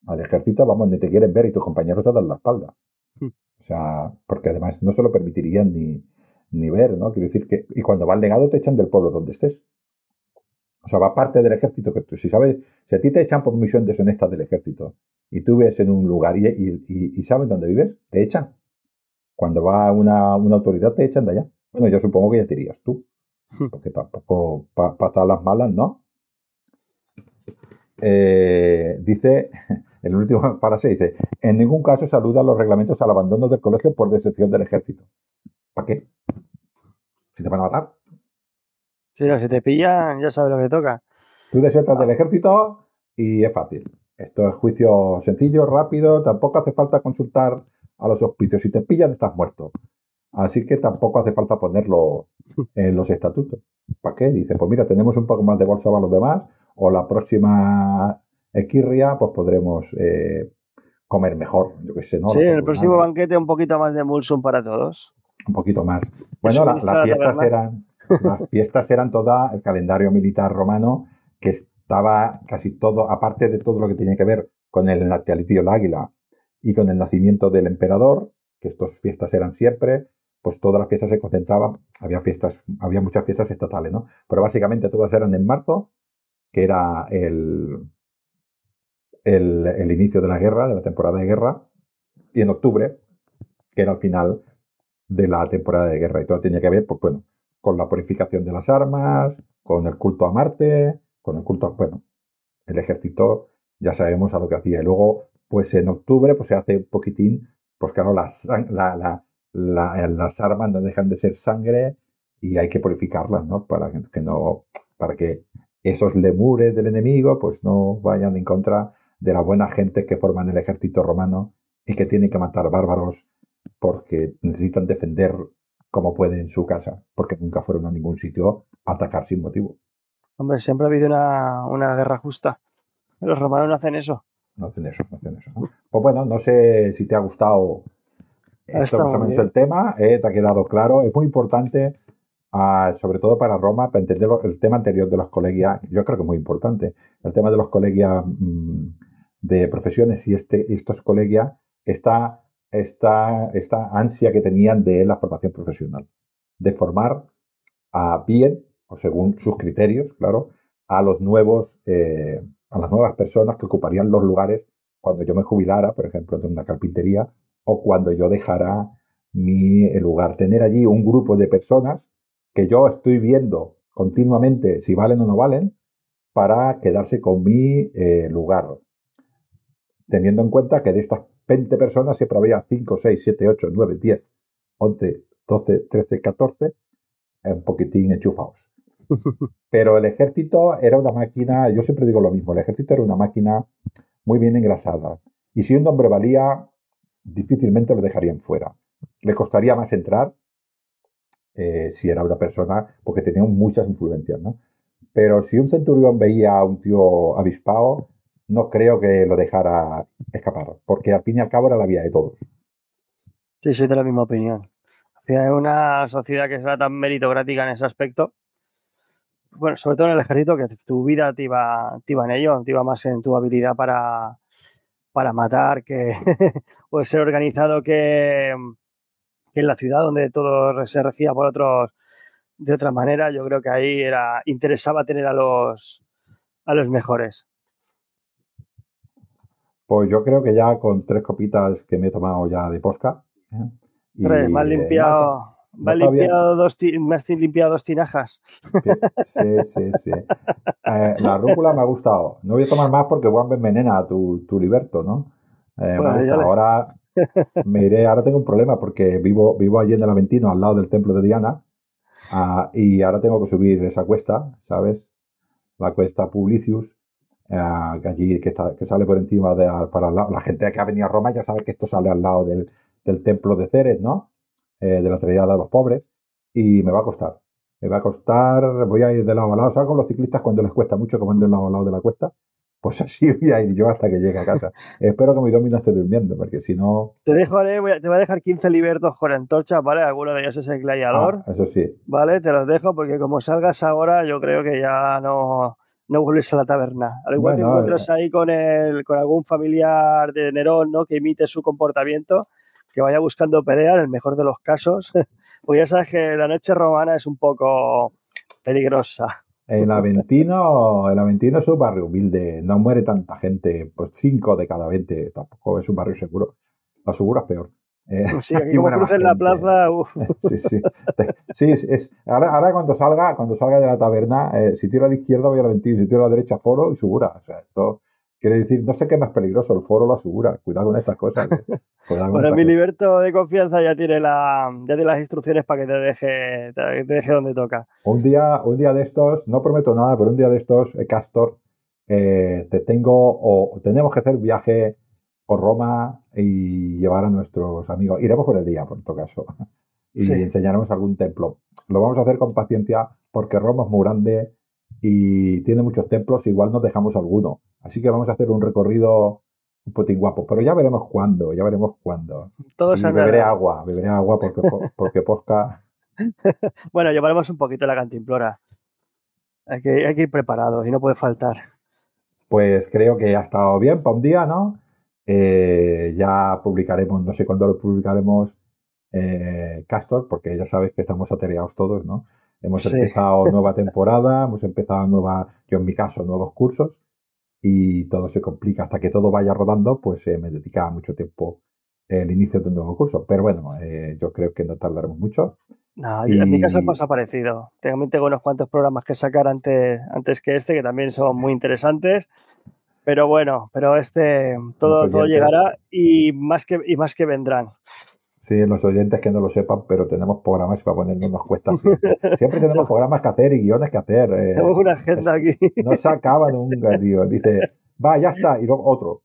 Al ejército, vamos, ni te quieren ver y tus compañeros te dan la espalda. Hmm. O sea, porque además no se lo permitirían ni, ni ver, ¿no? Quiero decir que, y cuando va al legado te echan del pueblo donde estés. O sea, va parte del ejército que tú, si sabes, si a ti te echan por misión deshonesta del ejército y tú ves en un lugar y, y, y, sabes dónde vives, te echan. Cuando va una, una autoridad te echan de allá. Bueno, yo supongo que ya te irías tú. Porque tampoco para pa las malas, ¿no? Eh, dice, el último parase dice, en ningún caso saluda los reglamentos al abandono del colegio por decepción del ejército. ¿Para qué? Si te van a matar. Sí, si te pillan, ya sabes lo que toca. Tú desertas del ejército y es fácil. Esto es juicio sencillo, rápido, tampoco hace falta consultar a los hospicios. Si te pillan, estás muerto. Así que tampoco hace falta ponerlo en los estatutos. ¿Para qué? Dice, pues mira, tenemos un poco más de bolsa para los demás, o la próxima equirria, pues podremos eh, comer mejor, yo qué sé, ¿no? Sí, en el próximo banquete un poquito más de mulsum para todos. Un poquito más. Bueno, las fiestas eran, las fiestas eran toda el calendario militar romano, que estaba casi todo, aparte de todo lo que tenía que ver con el natalicio del águila y con el nacimiento del emperador, que estas fiestas eran siempre, pues todas las fiestas se concentraban, había fiestas, había muchas fiestas estatales, ¿no? Pero básicamente todas eran en marzo, que era el, el, inicio de la guerra, de la temporada de guerra, y en octubre, que era el final de la temporada de guerra. Y todo tenía que ver, pues bueno, con la purificación de las armas, con el culto a Marte, con el culto a, bueno, el ejército, ya sabemos a lo que hacía. Y luego, pues en octubre, pues se hace un poquitín, pues claro, la, la, las armas no dejan de ser sangre y hay que purificarlas, ¿no? Para que no, para que esos lemures del enemigo, pues no vayan en contra de la buena gente que forman el ejército romano y que tienen que matar bárbaros porque necesitan defender como pueden su casa, porque nunca fueron a ningún sitio a atacar sin motivo. Hombre, siempre ha habido una, una guerra justa. Los romanos no hacen eso. No hacen eso, no hacen eso. Pues bueno, no sé si te ha gustado esto más o menos el tema, eh, te ha quedado claro. Es muy importante, ah, sobre todo para Roma, para entender el tema anterior de los colegias. Yo creo que es muy importante. El tema de los colegias mm, de profesiones y este, estos colegias, esta, esta, esta ansia que tenían de la formación profesional, de formar a bien, o según sus criterios, claro, a los nuevos, eh, a las nuevas personas que ocuparían los lugares cuando yo me jubilara, por ejemplo, de una carpintería o cuando yo dejara mi lugar. Tener allí un grupo de personas que yo estoy viendo continuamente si valen o no valen para quedarse con mi eh, lugar. Teniendo en cuenta que de estas 20 personas siempre había 5, 6, 7, 8, 9, 10, 11, 12, 13, 14, un poquitín enchufados. Pero el ejército era una máquina, yo siempre digo lo mismo, el ejército era una máquina muy bien engrasada. Y si un hombre valía difícilmente lo dejarían fuera. Le costaría más entrar eh, si era una persona, porque tenía muchas influencias, ¿no? Pero si un centurión veía a un tío avispado, no creo que lo dejara escapar, porque al fin y al cabo era la vía de todos. Sí, soy de la misma opinión. Es una sociedad que será tan meritocrática en ese aspecto. Bueno, sobre todo en el ejército, que tu vida te iba, te iba en ello, te iba más en tu habilidad para, para matar que puede ser organizado que, en la ciudad donde todo se regía por otros de otra manera yo creo que ahí era interesaba tener a los a los mejores pues yo creo que ya con tres copitas que me he tomado ya de posca ¿eh? y, más limpiado me has limpiado, dos limpiado dos tinajas. Sí, sí, sí. Eh, la rúcula me ha gustado. No voy a tomar más porque Juan envenena tu, tu liberto, ¿no? Eh, ahora me iré, ahora tengo un problema porque vivo, vivo allí en el Aventino, al lado del templo de Diana, ah, y ahora tengo que subir esa cuesta, ¿sabes? la cuesta Publicius, eh, que allí que, está, que, sale por encima de para la, gente que ha venido a Roma ya sabe que esto sale al lado del, del templo de Ceres, ¿no? Eh, de la Trinidad de los pobres y me va a costar. Me va a costar, voy a ir de lado a lado, ¿sabes? Con los ciclistas cuando les cuesta mucho que van de lado a lado de la cuesta, pues así voy a ir yo hasta que llegue a casa. Espero que mi domino esté durmiendo, porque si no... Te dejaré, te voy a dejar 15 libertos con antorchas, ¿vale? Alguno de ellos es el gladiador. Ah, eso sí. ¿Vale? Te los dejo porque como salgas ahora yo creo que ya no, no vuelves a la taberna. Al igual que encuentras eh, ahí con, el, con algún familiar de Nerón, ¿no? Que imite su comportamiento, que vaya buscando pelea, en el mejor de los casos. pues ya sabes que la noche romana es un poco peligrosa. El Aventino, el Aventino es un barrio humilde, no muere tanta gente, pues 5 de cada 20, tampoco es un barrio seguro. La segura es peor. Eh, sí, aquí como la plaza, Sí, sí. Sí, es, ahora, ahora, cuando salga, cuando salga de la taberna, eh, si tiro a la izquierda voy al Aventino, si tiro a la derecha foro y segura. O sea, esto quiere decir, no sé qué es más peligroso, el foro o la segura. Cuidado con estas cosas. bueno, mi liberto de confianza ya tiene, la, ya tiene las instrucciones para que te deje, te deje donde toca. Un día, un día de estos, no prometo nada, pero un día de estos, eh, Castor, te tengo, o tenemos que hacer viaje por Roma y llevar a nuestros amigos. Iremos por el día, por todo caso, y enseñaremos algún templo. Lo vamos a hacer con paciencia porque Roma es muy grande y tiene muchos templos, igual nos dejamos alguno. Así que vamos a hacer un recorrido un poquito guapo, pero ya veremos cuándo, ya veremos cuándo. Todos y beberé agua, beberé agua porque, porque posca. bueno, llevaremos un poquito la cantimplora. Hay que, hay que ir preparados y no puede faltar. Pues creo que ha estado bien para un día, ¿no? Eh, ya publicaremos, no sé cuándo lo publicaremos eh, Castor, porque ya sabes que estamos atareados todos, ¿no? Hemos empezado nueva temporada, hemos empezado nueva, yo en mi caso, nuevos cursos y todo se complica hasta que todo vaya rodando, pues eh, me dedicaba mucho tiempo el inicio de un nuevo curso. Pero bueno, yo creo que no tardaremos mucho. No, en mi caso hemos aparecido. También tengo unos cuantos programas que sacar antes, antes que este, que también son muy interesantes. Pero bueno, pero este todo, todo llegará y más que y más que vendrán. Sí, los oyentes que no lo sepan, pero tenemos programas para ponernos nos cuesta siempre. siempre tenemos programas que hacer y guiones que hacer. Eh, tenemos una agenda aquí. No se acaba nunca, tío. Dice, va, ya está, y luego otro.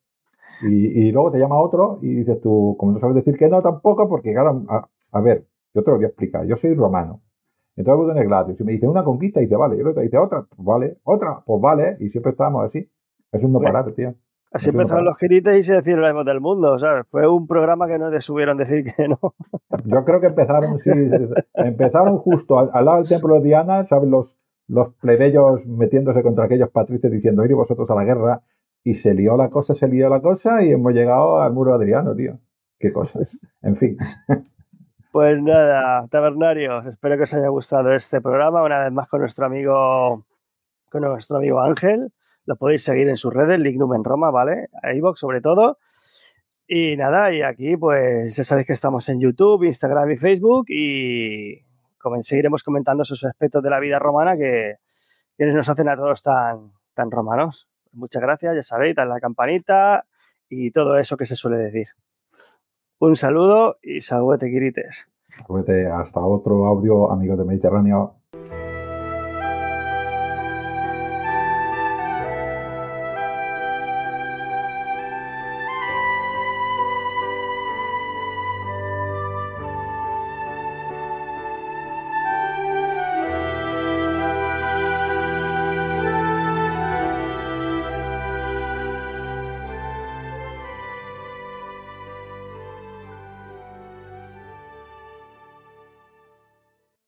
Y, y, luego te llama otro y dices tú, como no sabes decir que no tampoco, porque claro, a, ver, yo te lo voy a explicar. Yo soy romano. Entonces voy con el Gladius y me dice una conquista y dice, vale. Y el otro dice otra, pues vale. Otra, pues vale. Y siempre estamos así. Es un no parar, tío. Así empezaron los girites y se decían del mundo, ¿sabes? Fue un programa que no te subieron decir que no. Yo creo que empezaron, sí, empezaron justo al, lado del templo de Diana, ¿sabes? Los, los plebeyos metiéndose contra aquellos patricios diciendo, ir vosotros a la guerra. Y se lió la cosa, se lió la cosa y hemos llegado al muro Adriano, tío. Qué cosas. En fin. Pues nada, tabernarios, espero que os haya gustado este programa, una vez más con nuestro amigo, con nuestro amigo Ángel. Lo podéis seguir en sus redes, Lignum en Roma, ¿vale? iVoox sobre todo. Y nada, y aquí pues ya sabéis que estamos en YouTube, Instagram y Facebook y seguiremos comentando esos aspectos de la vida romana que, nos hacen a todos tan, tan romanos. Muchas gracias, ya sabéis, dale la campanita y todo eso que se suele decir. Un saludo y saludete, Quirites. Hasta otro audio, amigos de Mediterráneo.